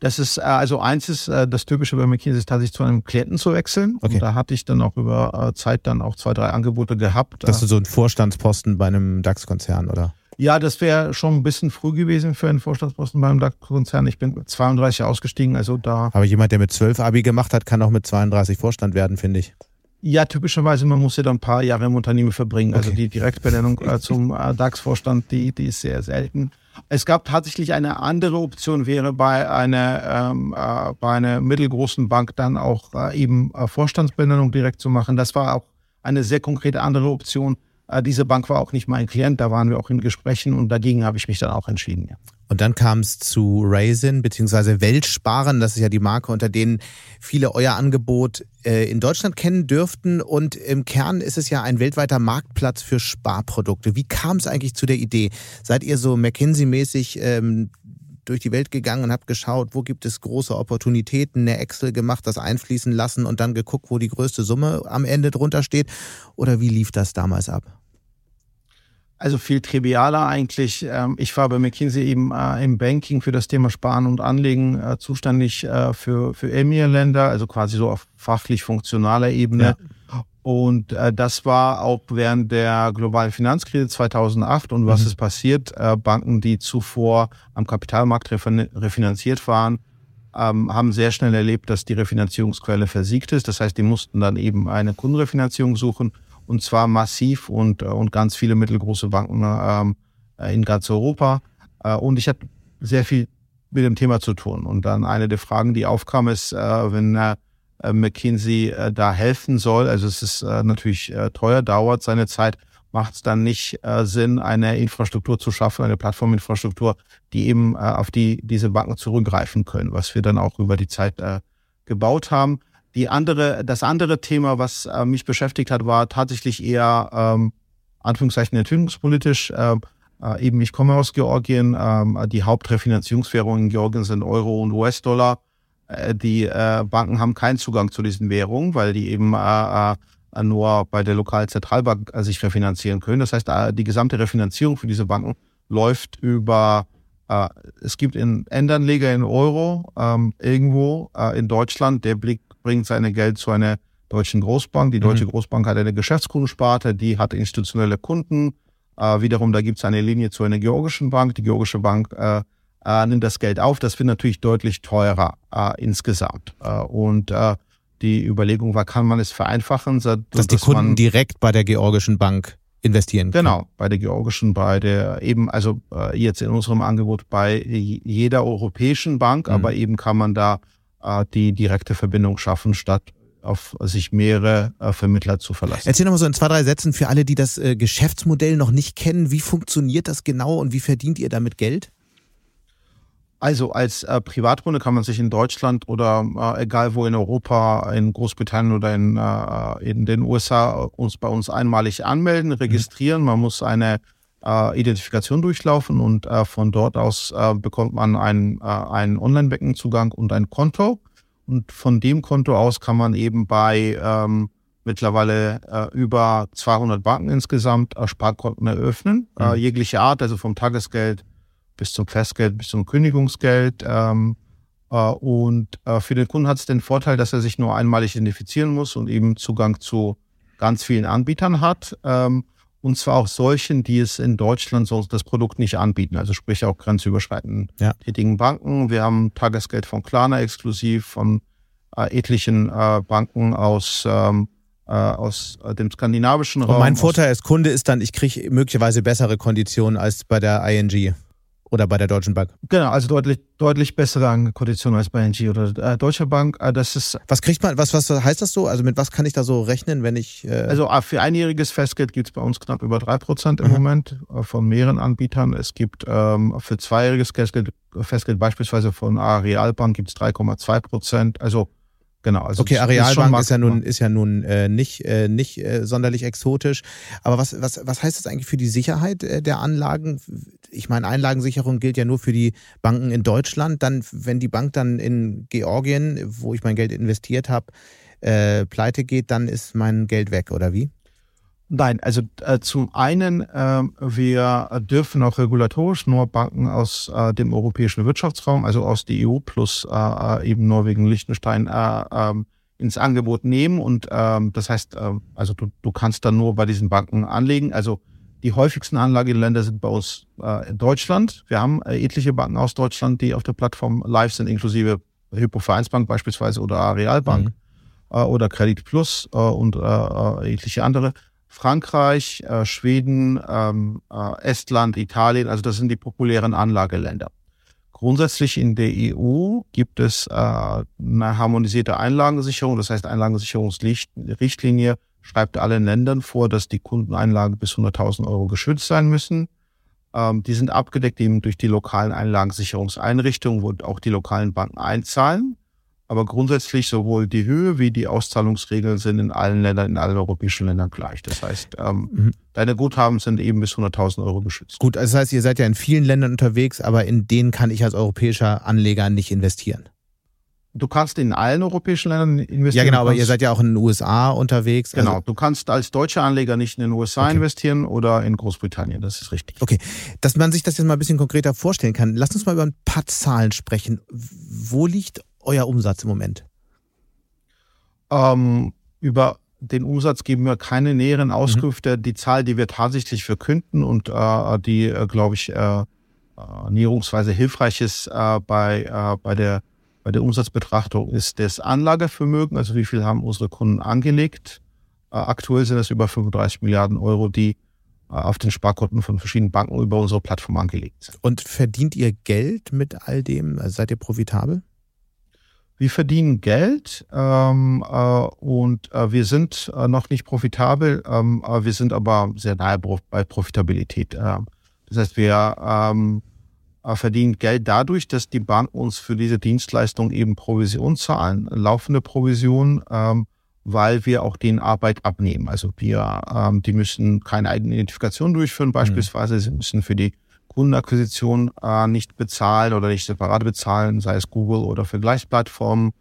Das ist, äh, also eins ist, äh, das Typische bei McKinsey ist tatsächlich zu einem Klienten zu wechseln. Okay. Und da hatte ich dann auch über äh, Zeit dann auch zwei, drei Angebote gehabt. Das ist so ein Vorstandsposten bei einem DAX-Konzern, oder? Ja, das wäre schon ein bisschen früh gewesen für einen Vorstandsposten beim DAX-Konzern. Ich bin mit 32 ausgestiegen, also da. Aber jemand, der mit 12 Abi gemacht hat, kann auch mit 32 Vorstand werden, finde ich. Ja, typischerweise, man muss ja da ein paar Jahre im Unternehmen verbringen. Also okay. Also die Direktbenennung äh, zum äh, DAX-Vorstand, die, die ist sehr selten. Es gab tatsächlich eine andere Option, wäre bei einer, ähm, äh, bei einer mittelgroßen Bank dann auch äh, eben äh, Vorstandsbenennung direkt zu machen. Das war auch eine sehr konkrete andere Option. Äh, diese Bank war auch nicht mein Klient, da waren wir auch in Gesprächen und dagegen habe ich mich dann auch entschieden. Ja. Und dann kam es zu Raisin beziehungsweise Weltsparen. Das ist ja die Marke, unter denen viele euer Angebot äh, in Deutschland kennen dürften. Und im Kern ist es ja ein weltweiter Marktplatz für Sparprodukte. Wie kam es eigentlich zu der Idee? Seid ihr so McKinsey-mäßig ähm, durch die Welt gegangen und habt geschaut, wo gibt es große Opportunitäten, eine Excel gemacht, das einfließen lassen und dann geguckt, wo die größte Summe am Ende drunter steht? Oder wie lief das damals ab? Also viel trivialer eigentlich. Ähm, ich war bei McKinsey eben äh, im Banking für das Thema Sparen und Anlegen äh, zuständig äh, für, für EMIR-Länder, also quasi so auf fachlich funktionaler Ebene. Ja. Und das war auch während der globalen Finanzkrise 2008. Und was mhm. ist passiert? Banken, die zuvor am Kapitalmarkt refinanziert waren, ähm, haben sehr schnell erlebt, dass die Refinanzierungsquelle versiegt ist. Das heißt, die mussten dann eben eine Kundenrefinanzierung suchen und zwar massiv und, äh, und ganz viele mittelgroße Banken ähm, äh, in ganz Europa. Äh, und ich hatte sehr viel mit dem Thema zu tun. Und dann eine der Fragen, die aufkam, ist, äh, wenn äh, McKinsey äh, da helfen soll, also es ist natürlich teuer, dauert seine Zeit, macht es dann nicht Sinn, eine Infrastruktur zu schaffen, eine Plattforminfrastruktur, die eben auf die diese Banken zurückgreifen können, was wir dann auch über die Zeit gebaut haben. Die andere, das andere Thema, was äh, mich beschäftigt hat, war tatsächlich eher ähm, Anführungszeichen entwicklungspolitisch. Äh, äh, eben, ich komme aus Georgien. Äh, die Hauptrefinanzierungswährungen in Georgien sind Euro und US-Dollar. Äh, die äh, Banken haben keinen Zugang zu diesen Währungen, weil die eben äh, äh, nur bei der lokalen Zentralbank äh, sich refinanzieren können. Das heißt, äh, die gesamte Refinanzierung für diese Banken läuft über es gibt einen Endanleger in Euro ähm, irgendwo äh, in Deutschland, der blickt bringt seine Geld zu einer deutschen Großbank. Die deutsche mhm. Großbank hat eine Geschäftskundensparte, die hat institutionelle Kunden. Äh, wiederum, da gibt es eine Linie zu einer georgischen Bank. Die georgische Bank äh, äh, nimmt das Geld auf. Das wird natürlich deutlich teurer äh, insgesamt. Äh, und äh, die Überlegung war, kann man es vereinfachen? So, dass, dass die Kunden direkt bei der georgischen Bank investieren können. Genau, bei der georgischen, bei der eben, also jetzt in unserem Angebot bei jeder europäischen Bank, mhm. aber eben kann man da äh, die direkte Verbindung schaffen, statt auf sich mehrere äh, Vermittler zu verlassen. Erzähl nochmal so in zwei, drei Sätzen für alle, die das äh, Geschäftsmodell noch nicht kennen. Wie funktioniert das genau und wie verdient ihr damit Geld? Also als äh, Privatkunde kann man sich in Deutschland oder äh, egal wo in Europa, in Großbritannien oder in, äh, in den USA uns bei uns einmalig anmelden, registrieren. Mhm. Man muss eine äh, Identifikation durchlaufen und äh, von dort aus äh, bekommt man einen, äh, einen Online-Banking-Zugang und ein Konto. Und von dem Konto aus kann man eben bei, ähm, mittlerweile äh, über 200 Banken insgesamt äh, Sparkonten eröffnen, äh, mhm. äh, jegliche Art, also vom Tagesgeld bis zum Festgeld, bis zum Kündigungsgeld. Ähm, äh, und äh, für den Kunden hat es den Vorteil, dass er sich nur einmalig identifizieren muss und eben Zugang zu ganz vielen Anbietern hat. Ähm, und zwar auch solchen, die es in Deutschland sonst das Produkt nicht anbieten, also sprich auch grenzüberschreitend ja. tätigen Banken. Wir haben Tagesgeld von Klarna exklusiv, von äh, etlichen äh, Banken aus ähm, äh, aus äh, dem skandinavischen Raum. Und mein Vorteil als Kunde ist dann, ich kriege möglicherweise bessere Konditionen als bei der ING oder bei der Deutschen Bank. Genau, also deutlich, deutlich bessere Konditionen als bei ING oder äh, Deutscher Bank. Äh, das ist. Was kriegt man, was, was heißt das so? Also mit was kann ich da so rechnen, wenn ich. Äh also äh, für einjähriges Festgeld gibt es bei uns knapp über drei Prozent im mhm. Moment äh, von mehreren Anbietern. Es gibt ähm, für zweijähriges Festgeld, Festgeld beispielsweise von Arealbank gibt es 3,2 Prozent. Also Genau. Also okay, Arealbank ist, ist, ja nun ist ja nun äh, nicht äh, nicht äh, sonderlich exotisch. Aber was was was heißt das eigentlich für die Sicherheit äh, der Anlagen? Ich meine, Einlagensicherung gilt ja nur für die Banken in Deutschland. Dann, wenn die Bank dann in Georgien, wo ich mein Geld investiert habe, äh, pleite geht, dann ist mein Geld weg oder wie? Nein, also äh, zum einen, äh, wir dürfen auch regulatorisch nur Banken aus äh, dem europäischen Wirtschaftsraum, also aus der EU plus äh, äh, eben Norwegen, Liechtenstein äh, ähm, ins Angebot nehmen. Und ähm, das heißt, äh, also du, du kannst dann nur bei diesen Banken anlegen. Also die häufigsten Anlageländer sind bei uns in Deutschland. Wir haben etliche Banken aus Deutschland, die auf der Plattform live sind, inklusive Hypo Vereinsbank beispielsweise oder Arealbank mhm. oder Credit Plus äh, und äh etliche andere. Frankreich, äh, Schweden, ähm, äh, Estland, Italien, also das sind die populären Anlageländer. Grundsätzlich in der EU gibt es äh, eine harmonisierte Einlagensicherung, das heißt Einlagensicherungsrichtlinie schreibt allen Ländern vor, dass die Kundeneinlagen bis 100.000 Euro geschützt sein müssen. Ähm, die sind abgedeckt eben durch die lokalen Einlagensicherungseinrichtungen, wo auch die lokalen Banken einzahlen. Aber grundsätzlich sowohl die Höhe wie die Auszahlungsregeln sind in allen Ländern, in allen europäischen Ländern gleich. Das heißt, ähm, mhm. deine Guthaben sind eben bis 100.000 Euro geschützt. Gut, also das heißt, ihr seid ja in vielen Ländern unterwegs, aber in denen kann ich als europäischer Anleger nicht investieren. Du kannst in allen europäischen Ländern investieren. Ja, genau, aber ihr seid ja auch in den USA unterwegs. Also genau, du kannst als deutscher Anleger nicht in den USA okay. investieren oder in Großbritannien, das ist richtig. Okay, dass man sich das jetzt mal ein bisschen konkreter vorstellen kann. Lass uns mal über ein paar Zahlen sprechen. Wo liegt euer Umsatz im Moment? Ähm, über den Umsatz geben wir keine näheren. Auskünfte. Mhm. Die Zahl, die wir tatsächlich verkünden und äh, die, äh, glaube ich, äh, äh, näherungsweise hilfreich ist äh, bei, äh, bei, der, bei der Umsatzbetrachtung, ist das Anlagevermögen. Also wie viel haben unsere Kunden angelegt? Äh, aktuell sind es über 35 Milliarden Euro, die auf den Sparkonten von verschiedenen Banken über unsere Plattform angelegt sind. Und verdient ihr Geld mit all dem? Also seid ihr profitabel? Wir verdienen Geld ähm, äh, und äh, wir sind äh, noch nicht profitabel, ähm, wir sind aber sehr nahe bei Profitabilität. Äh. das heißt, wir ähm, äh, verdienen Geld dadurch, dass die Banken uns für diese Dienstleistung eben Provision zahlen, laufende Provision, ähm, weil wir auch den Arbeit abnehmen. Also wir, ähm, die müssen keine eigene Identifikation durchführen, mhm. beispielsweise. Mhm. Sie müssen für die Kundenakquisition äh, nicht bezahlen oder nicht separat bezahlen, sei es Google oder Vergleichsplattformen.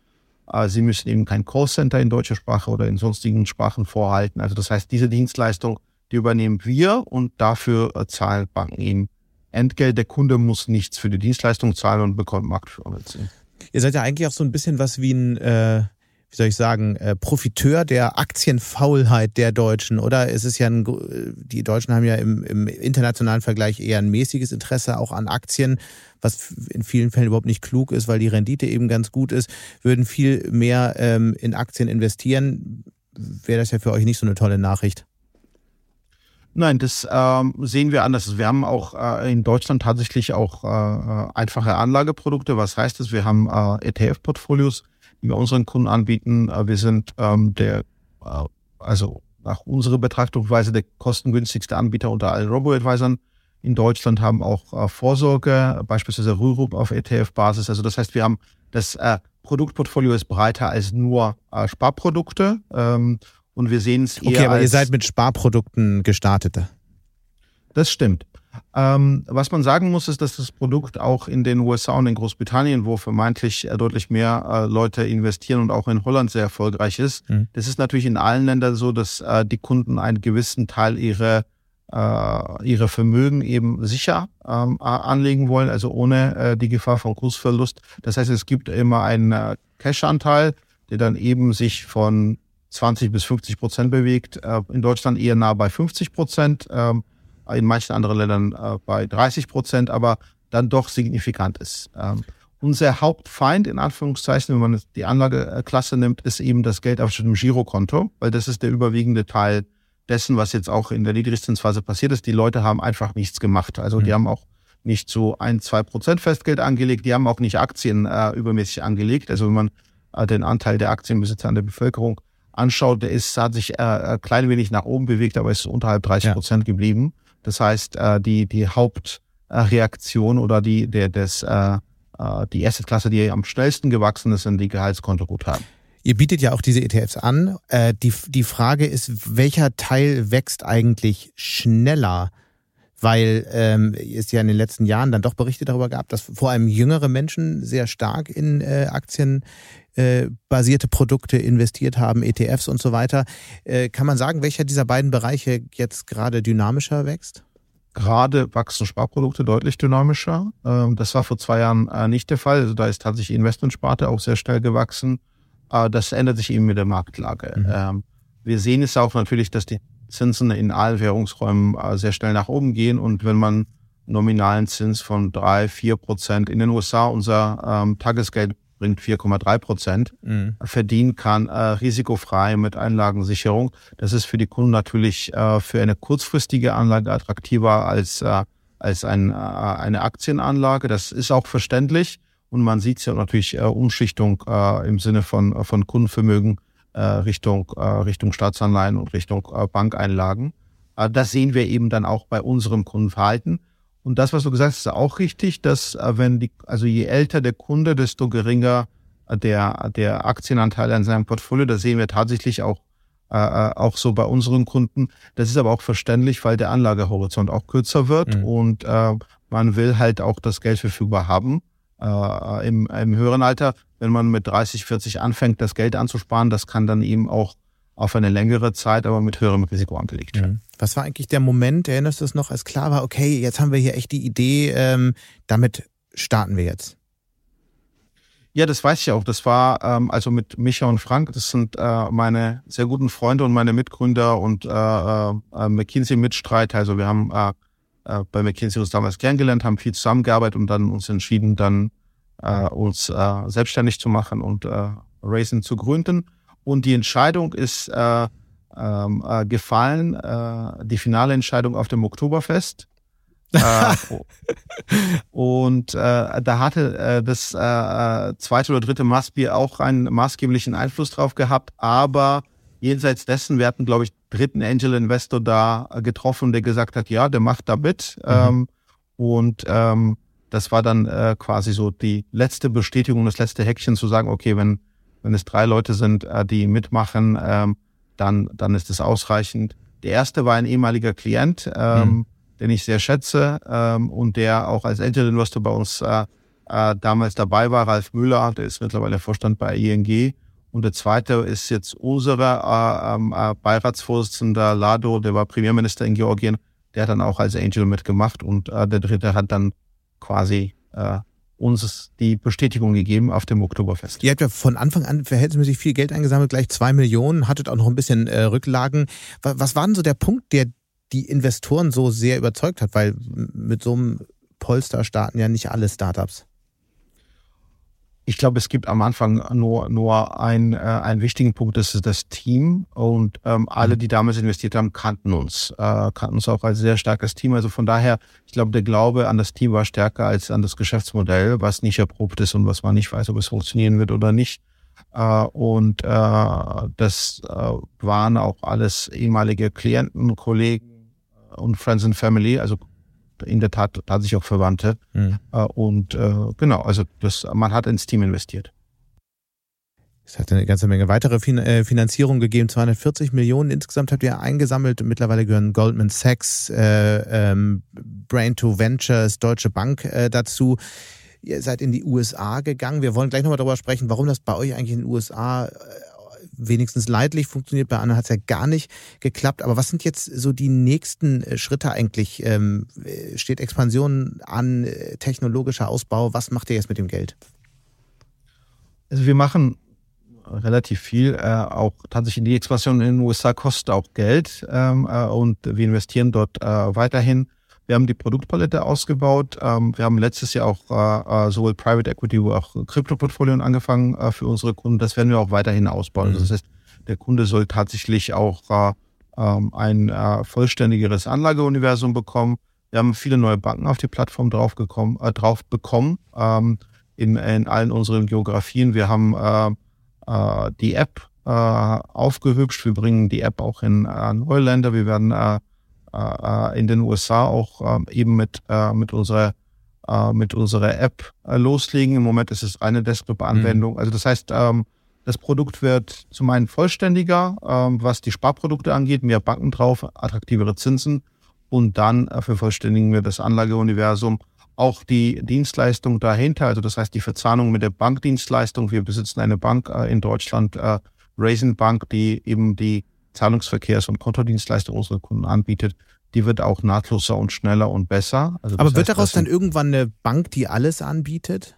Äh, sie müssen eben kein Callcenter in deutscher Sprache oder in sonstigen Sprachen vorhalten. Also das heißt, diese Dienstleistung, die übernehmen wir und dafür äh, zahlen Banken eben Entgelt. Der Kunde muss nichts für die Dienstleistung zahlen und bekommt Marktführer. Ihr seid ja eigentlich auch so ein bisschen was wie ein äh, wie soll ich sagen, äh, Profiteur der Aktienfaulheit der Deutschen, oder? Es ist ja ein, die Deutschen haben ja im, im internationalen Vergleich eher ein mäßiges Interesse auch an Aktien, was in vielen Fällen überhaupt nicht klug ist, weil die Rendite eben ganz gut ist, würden viel mehr ähm, in Aktien investieren. Wäre das ja für euch nicht so eine tolle Nachricht? Nein, das ähm, sehen wir anders. Wir haben auch äh, in Deutschland tatsächlich auch äh, äh einfache Anlageprodukte. Was heißt das? Wir haben äh, ETF-Portfolios, die wir unseren Kunden anbieten. Äh, wir sind ähm, der, äh, also nach unserer Betrachtungsweise der kostengünstigste Anbieter unter allen Robo-Advisern in Deutschland, haben auch äh, Vorsorge, beispielsweise Rürup auf ETF-Basis. Also das heißt, wir haben das äh, Produktportfolio ist breiter als nur äh, Sparprodukte. Ähm, und wir sehen es eher. Okay, aber ihr seid mit Sparprodukten gestartet. Das stimmt. Ähm, was man sagen muss, ist, dass das Produkt auch in den USA und in Großbritannien, wo vermeintlich äh, deutlich mehr äh, Leute investieren und auch in Holland sehr erfolgreich ist, mhm. das ist natürlich in allen Ländern so, dass äh, die Kunden einen gewissen Teil ihrer äh, ihre Vermögen eben sicher ähm, anlegen wollen, also ohne äh, die Gefahr von Kursverlust. Das heißt, es gibt immer einen äh, Cash-Anteil, der dann eben sich von 20 bis 50 Prozent bewegt. In Deutschland eher nah bei 50 Prozent. Ähm, in manchen anderen Ländern äh, bei 30 Prozent, aber dann doch signifikant ist. Ähm, unser Hauptfeind, in Anführungszeichen, wenn man die Anlageklasse nimmt, ist eben das Geld auf dem Girokonto, weil das ist der überwiegende Teil dessen, was jetzt auch in der Niedrigzinsphase passiert ist. Die Leute haben einfach nichts gemacht. Also mhm. die haben auch nicht so ein, zwei Prozent Festgeld angelegt. Die haben auch nicht Aktien äh, übermäßig angelegt. Also wenn man äh, den Anteil der Aktienbesitzer an der Bevölkerung anschaut, der ist, hat sich äh, ein klein wenig nach oben bewegt, aber ist unterhalb 30 Prozent ja. geblieben. Das heißt, äh, die, die Hauptreaktion oder die, der, des, äh, äh, die Assetklasse, die am schnellsten gewachsen ist, sind die Gehaltskontoguthaben. Ihr bietet ja auch diese ETFs an. Äh, die, die Frage ist, welcher Teil wächst eigentlich schneller? Weil ähm, es ja in den letzten Jahren dann doch Berichte darüber gab, dass vor allem jüngere Menschen sehr stark in äh, Aktien äh, basierte Produkte investiert haben, ETFs und so weiter. Äh, kann man sagen, welcher dieser beiden Bereiche jetzt gerade dynamischer wächst? Gerade wachsen Sparprodukte deutlich dynamischer. Ähm, das war vor zwei Jahren äh, nicht der Fall. Also da ist tatsächlich Investmentsparte auch sehr schnell gewachsen. Das ändert sich eben mit der Marktlage. Mhm. Ähm, wir sehen es auch natürlich, dass die Zinsen in allen Währungsräumen sehr schnell nach oben gehen. Und wenn man nominalen Zins von drei, vier Prozent in den USA unser ähm, Tagesgeld bringt 4,3 Prozent, mhm. verdienen kann, äh, risikofrei mit Einlagensicherung. Das ist für die Kunden natürlich äh, für eine kurzfristige Anlage attraktiver als, äh, als ein, äh, eine Aktienanlage. Das ist auch verständlich. Und man sieht ja natürlich äh, Umschichtung äh, im Sinne von, von Kundenvermögen äh, Richtung, äh, Richtung Staatsanleihen und Richtung äh, Bankeinlagen. Äh, das sehen wir eben dann auch bei unserem Kundenverhalten. Und das, was du gesagt hast, ist auch richtig, dass äh, wenn die, also je älter der Kunde, desto geringer äh, der, der Aktienanteil an seinem Portfolio. Das sehen wir tatsächlich auch, äh, äh, auch so bei unseren Kunden. Das ist aber auch verständlich, weil der Anlagehorizont auch kürzer wird mhm. und äh, man will halt auch das Geld verfügbar haben. Äh, im, Im höheren Alter, wenn man mit 30, 40 anfängt, das Geld anzusparen, das kann dann eben auch auf eine längere Zeit, aber mit höherem Risiko angelegt werden. Mhm. Was war eigentlich der Moment, erinnerst du es noch, als klar war, okay, jetzt haben wir hier echt die Idee, ähm, damit starten wir jetzt? Ja, das weiß ich auch. Das war ähm, also mit Micha und Frank, das sind äh, meine sehr guten Freunde und meine Mitgründer und äh, äh, McKinsey-Mitstreiter. Also wir haben äh, äh, bei McKinsey uns damals kennengelernt, haben viel zusammengearbeitet und dann uns entschieden, dann äh, uns äh, selbstständig zu machen und äh, Raisin zu gründen. Und die Entscheidung ist äh, ähm, äh, gefallen, äh, die finale Entscheidung auf dem Oktoberfest. äh, und äh, da hatte äh, das äh, äh, zweite oder dritte Maßbier auch einen maßgeblichen Einfluss drauf gehabt, aber jenseits dessen, wir hatten, glaube ich, dritten Angel Investor da äh, getroffen, der gesagt hat, ja, der macht da mit. Mhm. Ähm, und ähm, das war dann äh, quasi so die letzte Bestätigung, das letzte Häkchen zu sagen, okay, wenn wenn es drei Leute sind, äh, die mitmachen, ähm, dann, dann ist es ausreichend. Der erste war ein ehemaliger Klient, ähm, mhm. den ich sehr schätze ähm, und der auch als Angel Investor bei uns äh, äh, damals dabei war, Ralf Müller, der ist mittlerweile Vorstand bei ING. Und der zweite ist jetzt unserer ähm, äh, Beiratsvorsitzender Lado, der war Premierminister in Georgien, der hat dann auch als Angel mitgemacht und äh, der dritte hat dann quasi äh, uns die Bestätigung gegeben auf dem Oktoberfest. Ihr habt ja von Anfang an verhältnismäßig viel Geld eingesammelt, gleich zwei Millionen, hattet auch noch ein bisschen äh, Rücklagen. Was, was war denn so der Punkt, der die Investoren so sehr überzeugt hat? Weil mit so einem Polster starten ja nicht alle Startups. Ich glaube, es gibt am Anfang nur, nur ein, äh, einen wichtigen Punkt, das ist das Team. Und ähm, alle, mhm. die damals investiert haben, kannten uns, äh, kannten uns auch als sehr starkes Team. Also von daher, ich glaube, der Glaube an das Team war stärker als an das Geschäftsmodell, was nicht erprobt ist und was man nicht weiß, ob es funktionieren wird oder nicht. Äh, und äh, das äh, waren auch alles ehemalige Klienten, Kollegen und Friends and Family, also in der Tat tatsächlich auch Verwandte. Mhm. Und äh, genau, also das, man hat ins Team investiert. Es hat eine ganze Menge weitere äh, Finanzierung gegeben, 240 Millionen insgesamt habt ihr eingesammelt. Mittlerweile gehören Goldman Sachs, äh, ähm, Brain2 Ventures, Deutsche Bank äh, dazu. Ihr seid in die USA gegangen. Wir wollen gleich nochmal darüber sprechen, warum das bei euch eigentlich in den USA wenigstens leidlich funktioniert. Bei anderen hat es ja gar nicht geklappt. Aber was sind jetzt so die nächsten äh, Schritte eigentlich? Ähm, steht Expansion an, technologischer Ausbau? Was macht ihr jetzt mit dem Geld? Also wir machen relativ viel. Äh, auch tatsächlich die Expansion in den USA kostet auch Geld ähm, äh, und wir investieren dort äh, weiterhin. Wir haben die Produktpalette ausgebaut. Ähm, wir haben letztes Jahr auch äh, äh sowohl Private Equity wie auch Krypto-Portfolien angefangen äh, für unsere Kunden. Das werden wir auch weiterhin ausbauen. Mhm. Das heißt, der Kunde soll tatsächlich auch äh, ähm, ein äh, vollständigeres Anlageuniversum bekommen. Wir haben viele neue Banken auf die Plattform drauf, gekommen, drauf bekommen ähm, in, in allen unseren Geografien. Wir haben die App aufgehübscht. Wir bringen die App auch in äh, neue Länder. Wir werden äh, äh, in den USA auch äh, eben mit, äh, mit unserer äh, mit unserer App äh, loslegen. Im Moment ist es eine Desktop-Anwendung. Mhm. Also das heißt, ähm, das Produkt wird zum einen vollständiger, ähm, was die Sparprodukte angeht, mehr Banken drauf, attraktivere Zinsen und dann äh, vervollständigen wir das Anlageuniversum auch die Dienstleistung dahinter, also das heißt die Verzahnung mit der Bankdienstleistung. Wir besitzen eine Bank äh, in Deutschland, äh, Raisin Bank, die eben die Zahlungsverkehrs- und Kontodienstleistung unserer Kunden anbietet. Die wird auch nahtloser und schneller und besser. Also Aber wird heißt, daraus dann irgendwann eine Bank, die alles anbietet?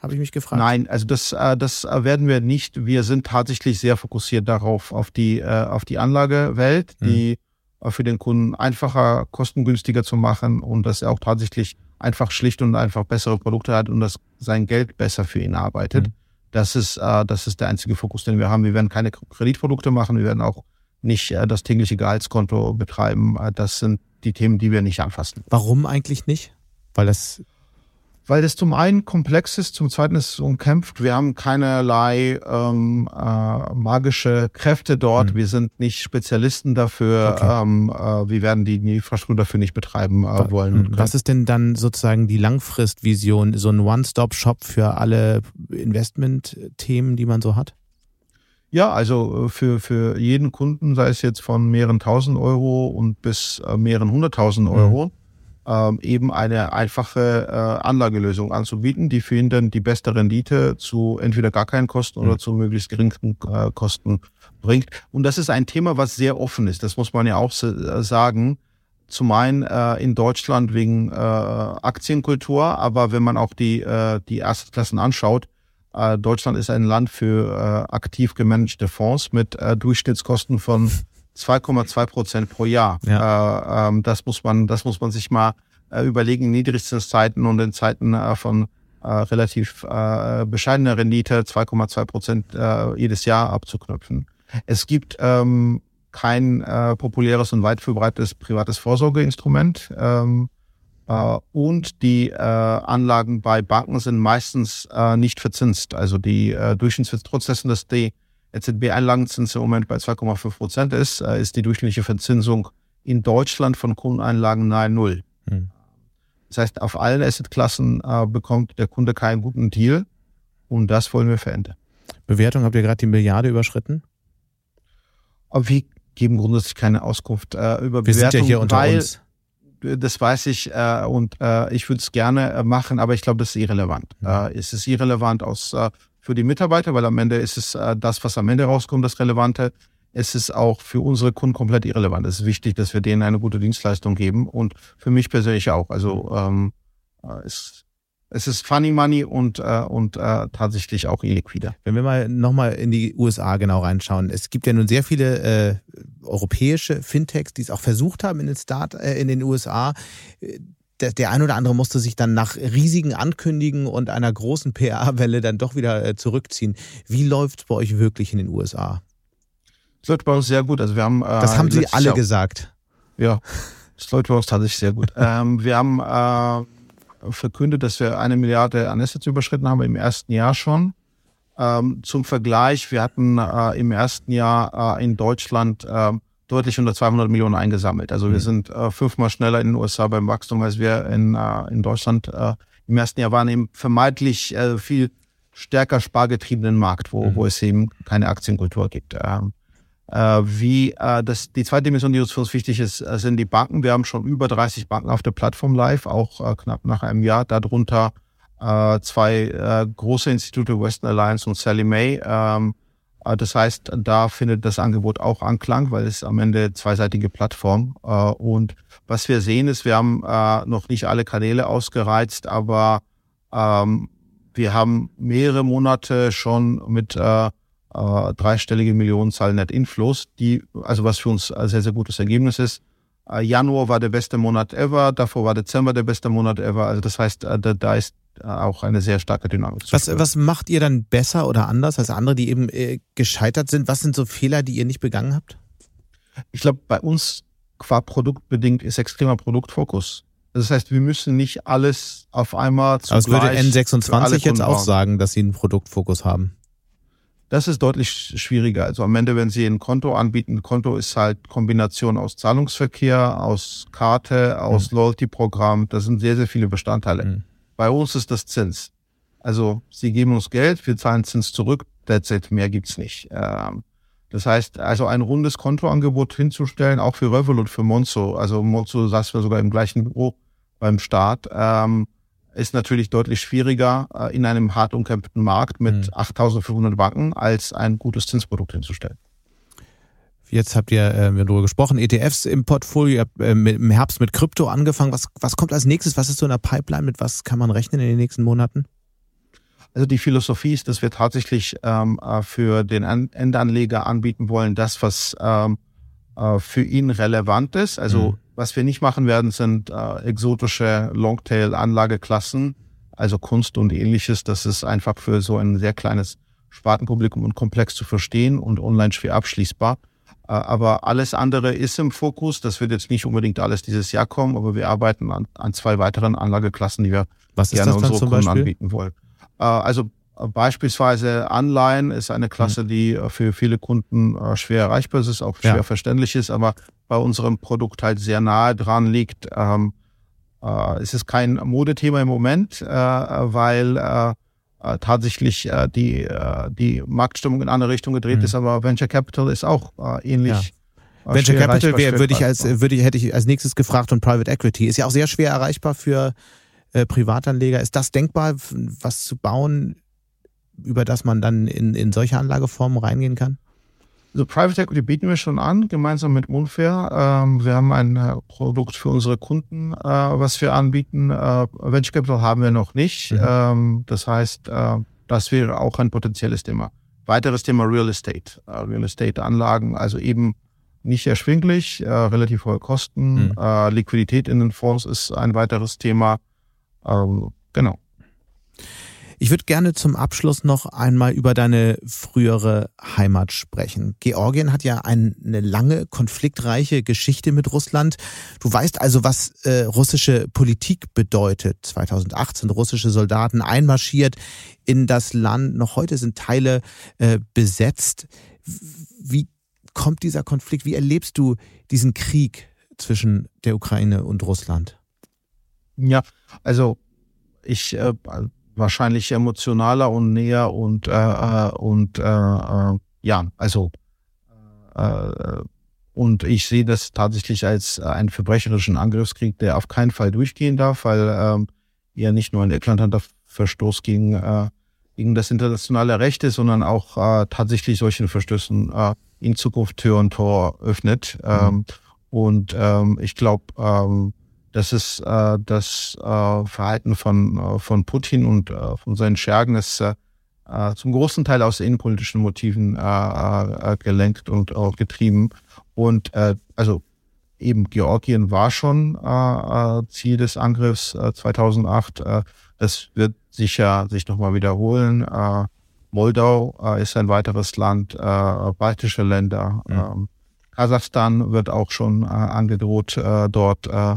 Habe ich mich gefragt. Nein, also das, äh, das werden wir nicht. Wir sind tatsächlich sehr fokussiert darauf, auf die, äh, auf die Anlagewelt, die mhm. für den Kunden einfacher, kostengünstiger zu machen und dass er auch tatsächlich einfach schlicht und einfach bessere Produkte hat und dass sein Geld besser für ihn arbeitet. Mhm. Das ist, äh, das ist der einzige Fokus, den wir haben. Wir werden keine Kreditprodukte machen. Wir werden auch nicht äh, das tägliche Gehaltskonto betreiben. Äh, das sind die Themen, die wir nicht anfassen. Warum eigentlich nicht? Weil das weil das zum einen komplex ist, zum zweiten ist es umkämpft. Wir haben keinerlei ähm, äh, magische Kräfte dort. Mhm. Wir sind nicht Spezialisten dafür. Okay. Ähm, äh, wir werden die, Infrastruktur dafür nicht betreiben äh, wollen. Was ist denn dann sozusagen die Langfristvision, so ein One-Stop-Shop für alle Investment-Themen, die man so hat? Ja, also äh, für, für jeden Kunden, sei es jetzt von mehreren tausend Euro und bis äh, mehreren hunderttausend mhm. Euro, mhm ähm, eben eine einfache äh, Anlagelösung anzubieten, die für ihn dann die beste Rendite zu entweder gar keinen Kosten oder mhm. zu möglichst geringen äh, Kosten bringt. Und das ist ein Thema, was sehr offen ist. Das muss man ja auch äh, sagen. Zum einen in Deutschland wegen Aktienkultur, aber wenn man auch die, die Erstklassen anschaut, Deutschland ist ein Land für äh, aktiv gemanagte Fonds mit äh, Durchschnittskosten von 2,2 Prozent pro Jahr. Ja. Äh, ähm, das muss man, das muss man sich mal äh, überlegen in Niedrigzinszeiten und in Zeiten äh, von äh, relativ äh, bescheidener Rendite 2,2 Prozent äh, jedes Jahr abzuknüpfen. Es gibt ähm, kein äh, populäres und weit verbreitetes privates Vorsorgeinstrument. Ähm, äh, und die äh, Anlagen bei Banken sind meistens äh, nicht verzinst. Also die äh, Durchschnittszins, trotz dessen, dass die EZB-Einlagenzins im Moment bei 2,5 Prozent ist, äh, ist die durchschnittliche Verzinsung in Deutschland von Kundeneinlagen nahe Null. Hm. Das heißt, auf allen Assetklassen äh, bekommt der Kunde keinen guten Deal und das wollen wir verändern. Bewertung, habt ihr gerade die Milliarde überschritten? Aber wir geben grundsätzlich keine Auskunft äh, über wir Bewertung. Wir sind ja hier unter weil, uns. Das weiß ich äh, und äh, ich würde es gerne äh, machen, aber ich glaube, das ist irrelevant. Mhm. Äh, es ist irrelevant aus äh, für die Mitarbeiter, weil am Ende ist es äh, das, was am Ende rauskommt, das Relevante. Es ist auch für unsere Kunden komplett irrelevant. Es ist wichtig, dass wir denen eine gute Dienstleistung geben und für mich persönlich auch. Also ähm, äh, es, es ist Funny Money und, äh, und äh, tatsächlich auch illiquider. Wenn wir mal nochmal in die USA genau reinschauen. Es gibt ja nun sehr viele äh, europäische Fintechs, die es auch versucht haben in den Start äh, in den USA der, der ein oder andere musste sich dann nach riesigen Ankündigen und einer großen PR-Welle dann doch wieder äh, zurückziehen. Wie läuft es bei euch wirklich in den USA? Es läuft bei uns sehr gut. Also wir haben. Äh, das haben Sie alle Jahr, gesagt. Ja, es läuft bei uns tatsächlich sehr gut. ähm, wir haben äh, verkündet, dass wir eine Milliarde an Assets überschritten haben im ersten Jahr schon. Ähm, zum Vergleich, wir hatten äh, im ersten Jahr äh, in Deutschland äh, deutlich unter 200 Millionen eingesammelt. Also mhm. wir sind äh, fünfmal schneller in den USA beim Wachstum, als wir in, äh, in Deutschland äh, im ersten Jahr waren. Eben vermeintlich viel stärker spargetriebenen Markt, wo, mhm. wo es eben keine Aktienkultur gibt. Ähm, äh, wie äh, das, die zweite Dimension, die uns für uns wichtig ist, äh, sind die Banken. Wir haben schon über 30 Banken auf der Plattform live, auch äh, knapp nach einem Jahr. Darunter äh, zwei äh, große Institute, Western Alliance und Sally May. Ähm, äh, das heißt, da findet das Angebot auch Anklang, weil es am Ende zweiseitige Plattform. Äh, und was wir sehen ist, wir haben äh, noch nicht alle Kanäle ausgereizt, aber ähm, wir haben mehrere Monate schon mit äh, dreistellige Millionenzahl Net Inflows, die, also was für uns ein sehr, sehr gutes Ergebnis ist. Äh, Januar war der beste Monat ever, davor war Dezember der beste Monat ever. Also das heißt, äh, da, da ist äh, auch eine sehr starke Dynamik. Was, was macht ihr dann besser oder anders als andere, die eben äh, gescheitert sind? Was sind so Fehler, die ihr nicht begangen habt? Ich glaube, bei uns qua produktbedingt ist extremer Produktfokus. Das heißt, wir müssen nicht alles auf einmal zu. Aber es würde N26 jetzt auch sagen, dass sie einen Produktfokus haben. Das ist deutlich schwieriger. Also am Ende, wenn Sie ein Konto anbieten, Konto ist halt Kombination aus Zahlungsverkehr, aus Karte, aus mhm. Loyalty-Programm. Das sind sehr, sehr viele Bestandteile. Mhm. Bei uns ist das Zins. Also Sie geben uns Geld, wir zahlen Zins zurück. That's it. Mehr gibt's nicht. Ähm, das heißt, also ein rundes Kontoangebot hinzustellen, auch für Revolut, für Monzo. Also Monzo saßen wir sogar im gleichen Büro beim Start. Ähm, ist natürlich deutlich schwieriger äh, in einem hart umkämpften Markt mit mhm. 8500 Banken als ein gutes Zinsprodukt hinzustellen. Jetzt habt ihr äh, darüber gesprochen, ETFs im Portfolio, ihr habt äh, im Herbst mit Krypto angefangen. Was, was kommt als nächstes? Was ist so in der Pipeline? Mit was kann man rechnen in den nächsten Monaten? Also die Philosophie ist, dass wir tatsächlich ähm, äh, für den Endanleger anbieten wollen, das, was ähm, äh, für ihn relevant ist. Also mhm. was wir nicht machen werden, sind äh, exotische Longtail-Anlageklassen, also Kunst und ähnliches. Das ist einfach für so ein sehr kleines Spartenpublikum und komplex zu verstehen und online schwer abschließbar. Äh, aber alles andere ist im Fokus. Das wird jetzt nicht unbedingt alles dieses Jahr kommen, aber wir arbeiten an, an zwei weiteren Anlageklassen, die wir Was gerne unsere Kunden Beispiel? anbieten wollen. Äh, also Beispielsweise Anleihen ist eine Klasse, mhm. die äh, für viele Kunden äh, schwer erreichbar ist, auch schwer ja. verständlich ist, aber bei unserem Produkt halt sehr nahe dran liegt. Ähm, äh, es ist kein Modethema im Moment, äh, weil äh, äh, tatsächlich die, die Marktstimmung in andere Richtung gedreht mhm. ist, aber Venture Capital ist auch äh, ähnlich. Ja. Venture Capital wäre, würde ich als, würde ich, hätte ich als nächstes gefragt und Private Equity ist ja auch sehr schwer erreichbar für Privatanleger. Ist das denkbar, was zu bauen über das man dann in, in solche Anlageformen reingehen kann? Also Private Equity bieten wir schon an, gemeinsam mit Moonfair. Ähm, wir haben ein äh, Produkt für unsere Kunden, äh, was wir anbieten. Äh, Venture Capital haben wir noch nicht. Mhm. Ähm, das heißt, äh, das wäre auch ein potenzielles Thema. Weiteres Thema Real Estate. Äh, Real Estate Anlagen, also eben nicht erschwinglich, relativ hohe Kosten. Mhm. Liquidität in den Fonds ist ein weiteres Thema. Ähm, genau. Ich würde gerne zum Abschluss noch einmal über deine frühere Heimat sprechen. Georgien hat ja eine lange konfliktreiche Geschichte mit Russland. Du weißt also, was äh, russische Politik bedeutet. 2018 russische Soldaten einmarschiert in das Land. Noch heute sind Teile äh, besetzt. Wie kommt dieser Konflikt? Wie erlebst du diesen Krieg zwischen der Ukraine und Russland? Ja, also ich äh, wahrscheinlich emotionaler und näher und äh, äh und äh, äh, ja, also äh, und ich sehe das tatsächlich als einen verbrecherischen Angriffskrieg, der auf keinen Fall durchgehen darf, weil ähm, ja nicht nur ein eklatanter Verstoß gegen, äh, gegen das internationale Recht ist, sondern auch äh, tatsächlich solchen Verstößen äh, in Zukunft Tür und Tor öffnet. Mhm. Ähm, und ähm, ich glaube, ähm, das ist äh, das äh, Verhalten von, äh, von Putin und äh, von seinen Schergen ist äh, äh, zum großen Teil aus innenpolitischen Motiven äh, äh, gelenkt und äh, getrieben. Und äh, also eben Georgien war schon äh, äh Ziel des Angriffs äh, 2008. Äh, das wird sicher sich nochmal wiederholen. Äh, Moldau äh, ist ein weiteres Land, äh, baltische Länder. Mhm. Ähm, Kasachstan wird auch schon äh, angedroht, äh, dort äh,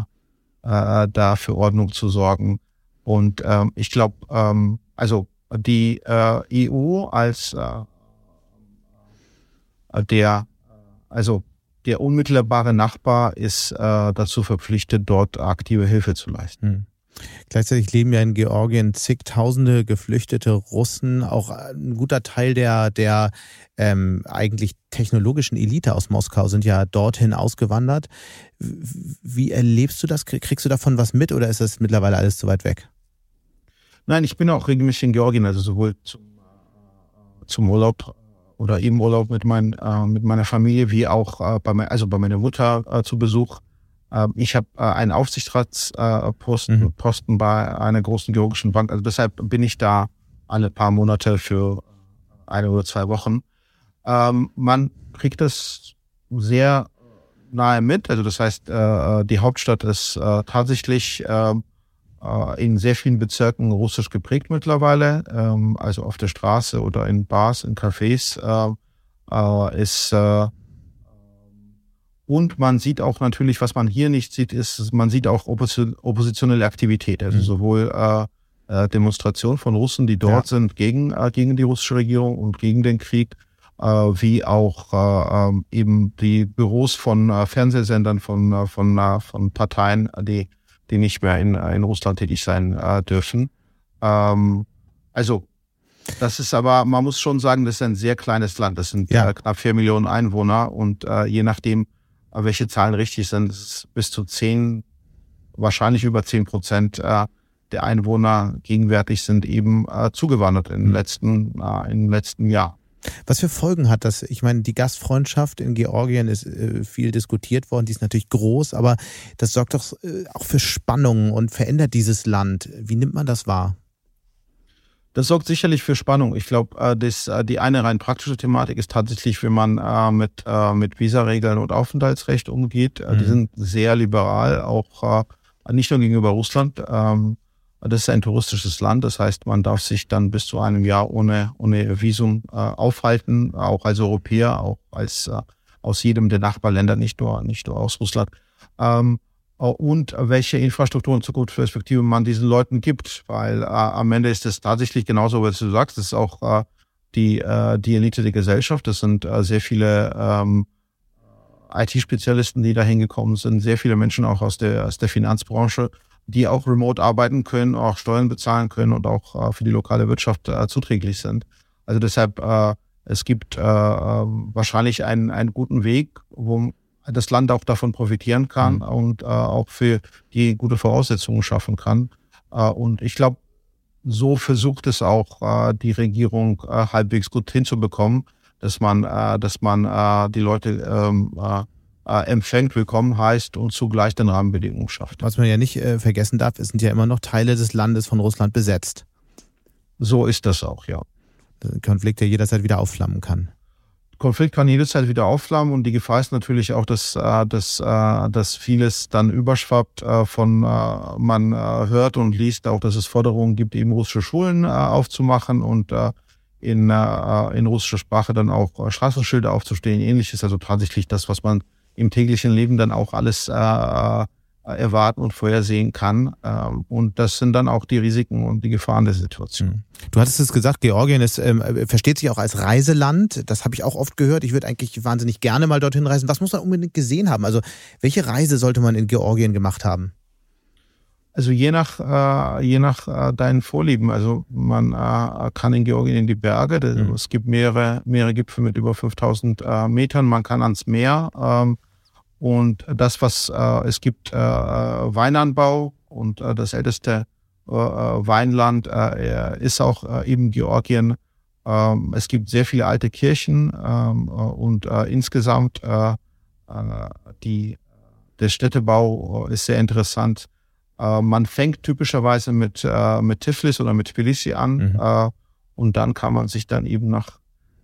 äh, da für Ordnung zu sorgen. Und ähm, ich glaube, ähm, also die äh, EU als äh, der, also der unmittelbare Nachbar ist äh, dazu verpflichtet, dort aktive Hilfe zu leisten. Hm. Gleichzeitig leben ja in Georgien zigtausende geflüchtete Russen, auch ein guter Teil der, der ähm, eigentlich technologischen Elite aus Moskau sind ja dorthin ausgewandert. Wie erlebst du das? Kriegst du davon was mit oder ist das mittlerweile alles zu weit weg? Nein, ich bin auch regelmäßig in Georgien, also sowohl zum, äh, zum Urlaub oder im Urlaub mit, mein, äh, mit meiner Familie wie auch äh, bei, mein, also bei meiner Mutter äh, zu Besuch. Ähm, ich habe äh, einen Aufsichtsratsposten mhm. Posten bei einer großen georgischen Bank. Also deshalb bin ich da alle paar Monate für eine oder zwei Wochen. Ähm, man kriegt das sehr nahe mit. Also das heißt, äh, die Hauptstadt ist äh, tatsächlich äh, äh, in sehr vielen Bezirken russisch geprägt mittlerweile. Ähm, also auf der Straße oder in Bars, in Cafés äh, äh, ist äh, und man sieht auch natürlich, was man hier nicht sieht, ist, man sieht auch oppositionelle Aktivität. Also mhm. sowohl äh, äh, Demonstrationen von Russen, die dort ja. sind gegen, äh, gegen die russische Regierung und gegen den Krieg, äh, wie auch äh, ähm, eben die Büros von äh, Fernsehsendern, von, äh, von, äh, von Parteien, die, die nicht mehr in, in Russland tätig sein äh, dürfen. Ähm, also das ist aber, man muss schon sagen, das ist ein sehr kleines Land. Das sind ja. äh, knapp vier Millionen Einwohner und äh, je nachdem, welche Zahlen richtig sind, ist bis zu zehn, wahrscheinlich über zehn Prozent äh, der Einwohner gegenwärtig sind eben äh, zugewandert in den mhm. letzten, äh, im letzten Jahr. Was für Folgen hat das? Ich meine, die Gastfreundschaft in Georgien ist äh, viel diskutiert worden, die ist natürlich groß, aber das sorgt doch äh, auch für Spannungen und verändert dieses Land. Wie nimmt man das wahr? Das sorgt sicherlich für Spannung. Ich glaube, äh, äh, die eine rein praktische Thematik ist tatsächlich, wie man äh, mit, mit Visaregeln und Aufenthaltsrecht umgeht. Mhm. Die sind sehr liberal, auch nicht nur gegenüber Russland. Ähm, das ist ein touristisches Land, das heißt, man darf sich dann bis zu einem Jahr ohne, ohne Visum aufhalten, auch als Europäer, auch als aus jedem der Nachbarländer, nicht nur, nicht nur aus Russland. Ähm, äh, und welche Infrastruktur und Zukunftsperspektive man diesen Leuten gibt. Weil äh, am Ende ist es tatsächlich genauso, was du sagst, das ist auch äh, die, äh, die Elite der Gesellschaft. Das sind äh, sehr viele ähm, IT-Spezialisten, die da hingekommen sind, sehr viele Menschen auch aus der, aus der Finanzbranche, die auch remote arbeiten können, auch Steuern bezahlen können und auch äh, für die lokale Wirtschaft äh, zuträglich sind. Also deshalb, äh, es gibt äh, äh, wahrscheinlich einen, einen guten Weg, wo das Land auch davon profitieren kann mhm. und äh, auch für die gute Voraussetzungen schaffen kann. Äh, und ich glaube, so versucht es auch äh, die Regierung äh, halbwegs gut hinzubekommen, dass man, äh, dass man äh, die Leute ähm, äh, äh, empfängt, willkommen heißt und zugleich den Rahmenbedingungen schafft. Was man ja nicht äh, vergessen darf, es sind ja immer noch Teile des Landes von Russland besetzt. So ist das auch, ja. Der Konflikt, der jederzeit wieder aufflammen kann. Konflikt kann jederzeit wieder aufflammen und die Gefahr ist natürlich auch, dass, äh, dass, äh, dass vieles dann überschwappt äh, von man hört und liest auch, dass es Forderungen gibt, eben russische Schulen aufzumachen und in, in russischer Sprache dann auch Straßenschilder aufzustehen, ähnliches. Also tatsächlich das, was man im täglichen Leben dann auch alles erwarten und vorhersehen kann. Ähm, und das sind dann auch die Risiken und die Gefahren der Situation. Hm. Du hattest es gesagt, Georgien ist, ähm, versteht sich auch als Reiseland. Das habe ich auch oft gehört. Ich würde eigentlich wahnsinnig gerne mal dorthin reisen. Was muss man unbedingt gesehen haben? Also welche Reise sollte man in Georgien gemacht haben? Also je nach, äh, je nach äh, deinen Vorlieben. Also man äh, kann in Georgien in die Berge. Mhm. Es gibt mehrere, mehrere Gipfel mit über 5000 äh, Metern. Man kann ans Meer. Ähm, und das, was äh, es gibt, äh, Weinanbau und äh, das älteste äh, Weinland äh, ist auch äh, eben Georgien. Ähm, es gibt sehr viele alte Kirchen ähm, äh, und äh, insgesamt äh, äh, die, der Städtebau ist sehr interessant. Äh, man fängt typischerweise mit, äh, mit Tiflis oder mit Tbilisi an mhm. äh, und dann kann man sich dann eben nach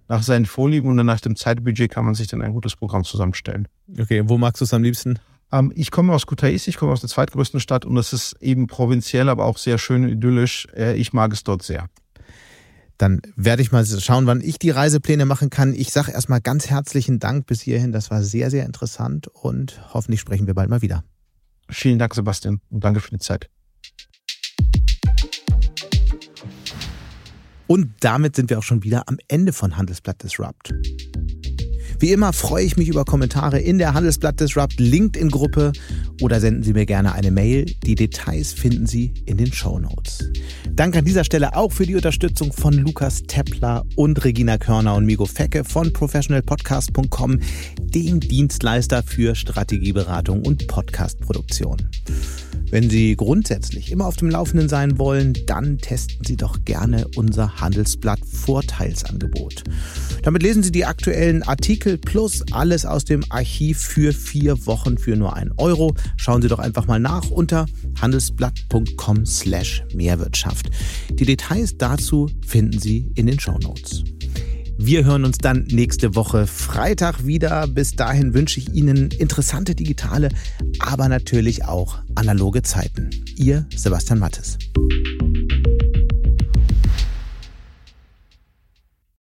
nach seinen Vorlieben und nach dem Zeitbudget kann man sich dann ein gutes Programm zusammenstellen. Okay, wo magst du es am liebsten? Ähm, ich komme aus Kutaisi, ich komme aus der zweitgrößten Stadt und es ist eben provinziell, aber auch sehr schön idyllisch. Äh, ich mag es dort sehr. Dann werde ich mal schauen, wann ich die Reisepläne machen kann. Ich sage erstmal ganz herzlichen Dank bis hierhin. Das war sehr, sehr interessant und hoffentlich sprechen wir bald mal wieder. Vielen Dank, Sebastian, und danke für die Zeit. Und damit sind wir auch schon wieder am Ende von Handelsblatt Disrupt. Wie immer freue ich mich über Kommentare in der Handelsblatt Disrupt LinkedIn-Gruppe oder senden Sie mir gerne eine Mail. Die Details finden Sie in den Show Notes. Danke an dieser Stelle auch für die Unterstützung von Lukas Tepler und Regina Körner und Migo Fecke von professionalpodcast.com, dem Dienstleister für Strategieberatung und Podcastproduktion. Wenn Sie grundsätzlich immer auf dem Laufenden sein wollen, dann testen Sie doch gerne unser Handelsblatt Vorteilsangebot. Damit lesen Sie die aktuellen Artikel plus alles aus dem Archiv für vier Wochen für nur einen Euro. Schauen Sie doch einfach mal nach unter handelsblatt.com slash Mehrwirtschaft. Die Details dazu finden Sie in den Show Notes. Wir hören uns dann nächste Woche Freitag wieder. Bis dahin wünsche ich Ihnen interessante digitale, aber natürlich auch analoge Zeiten. Ihr Sebastian Mattes.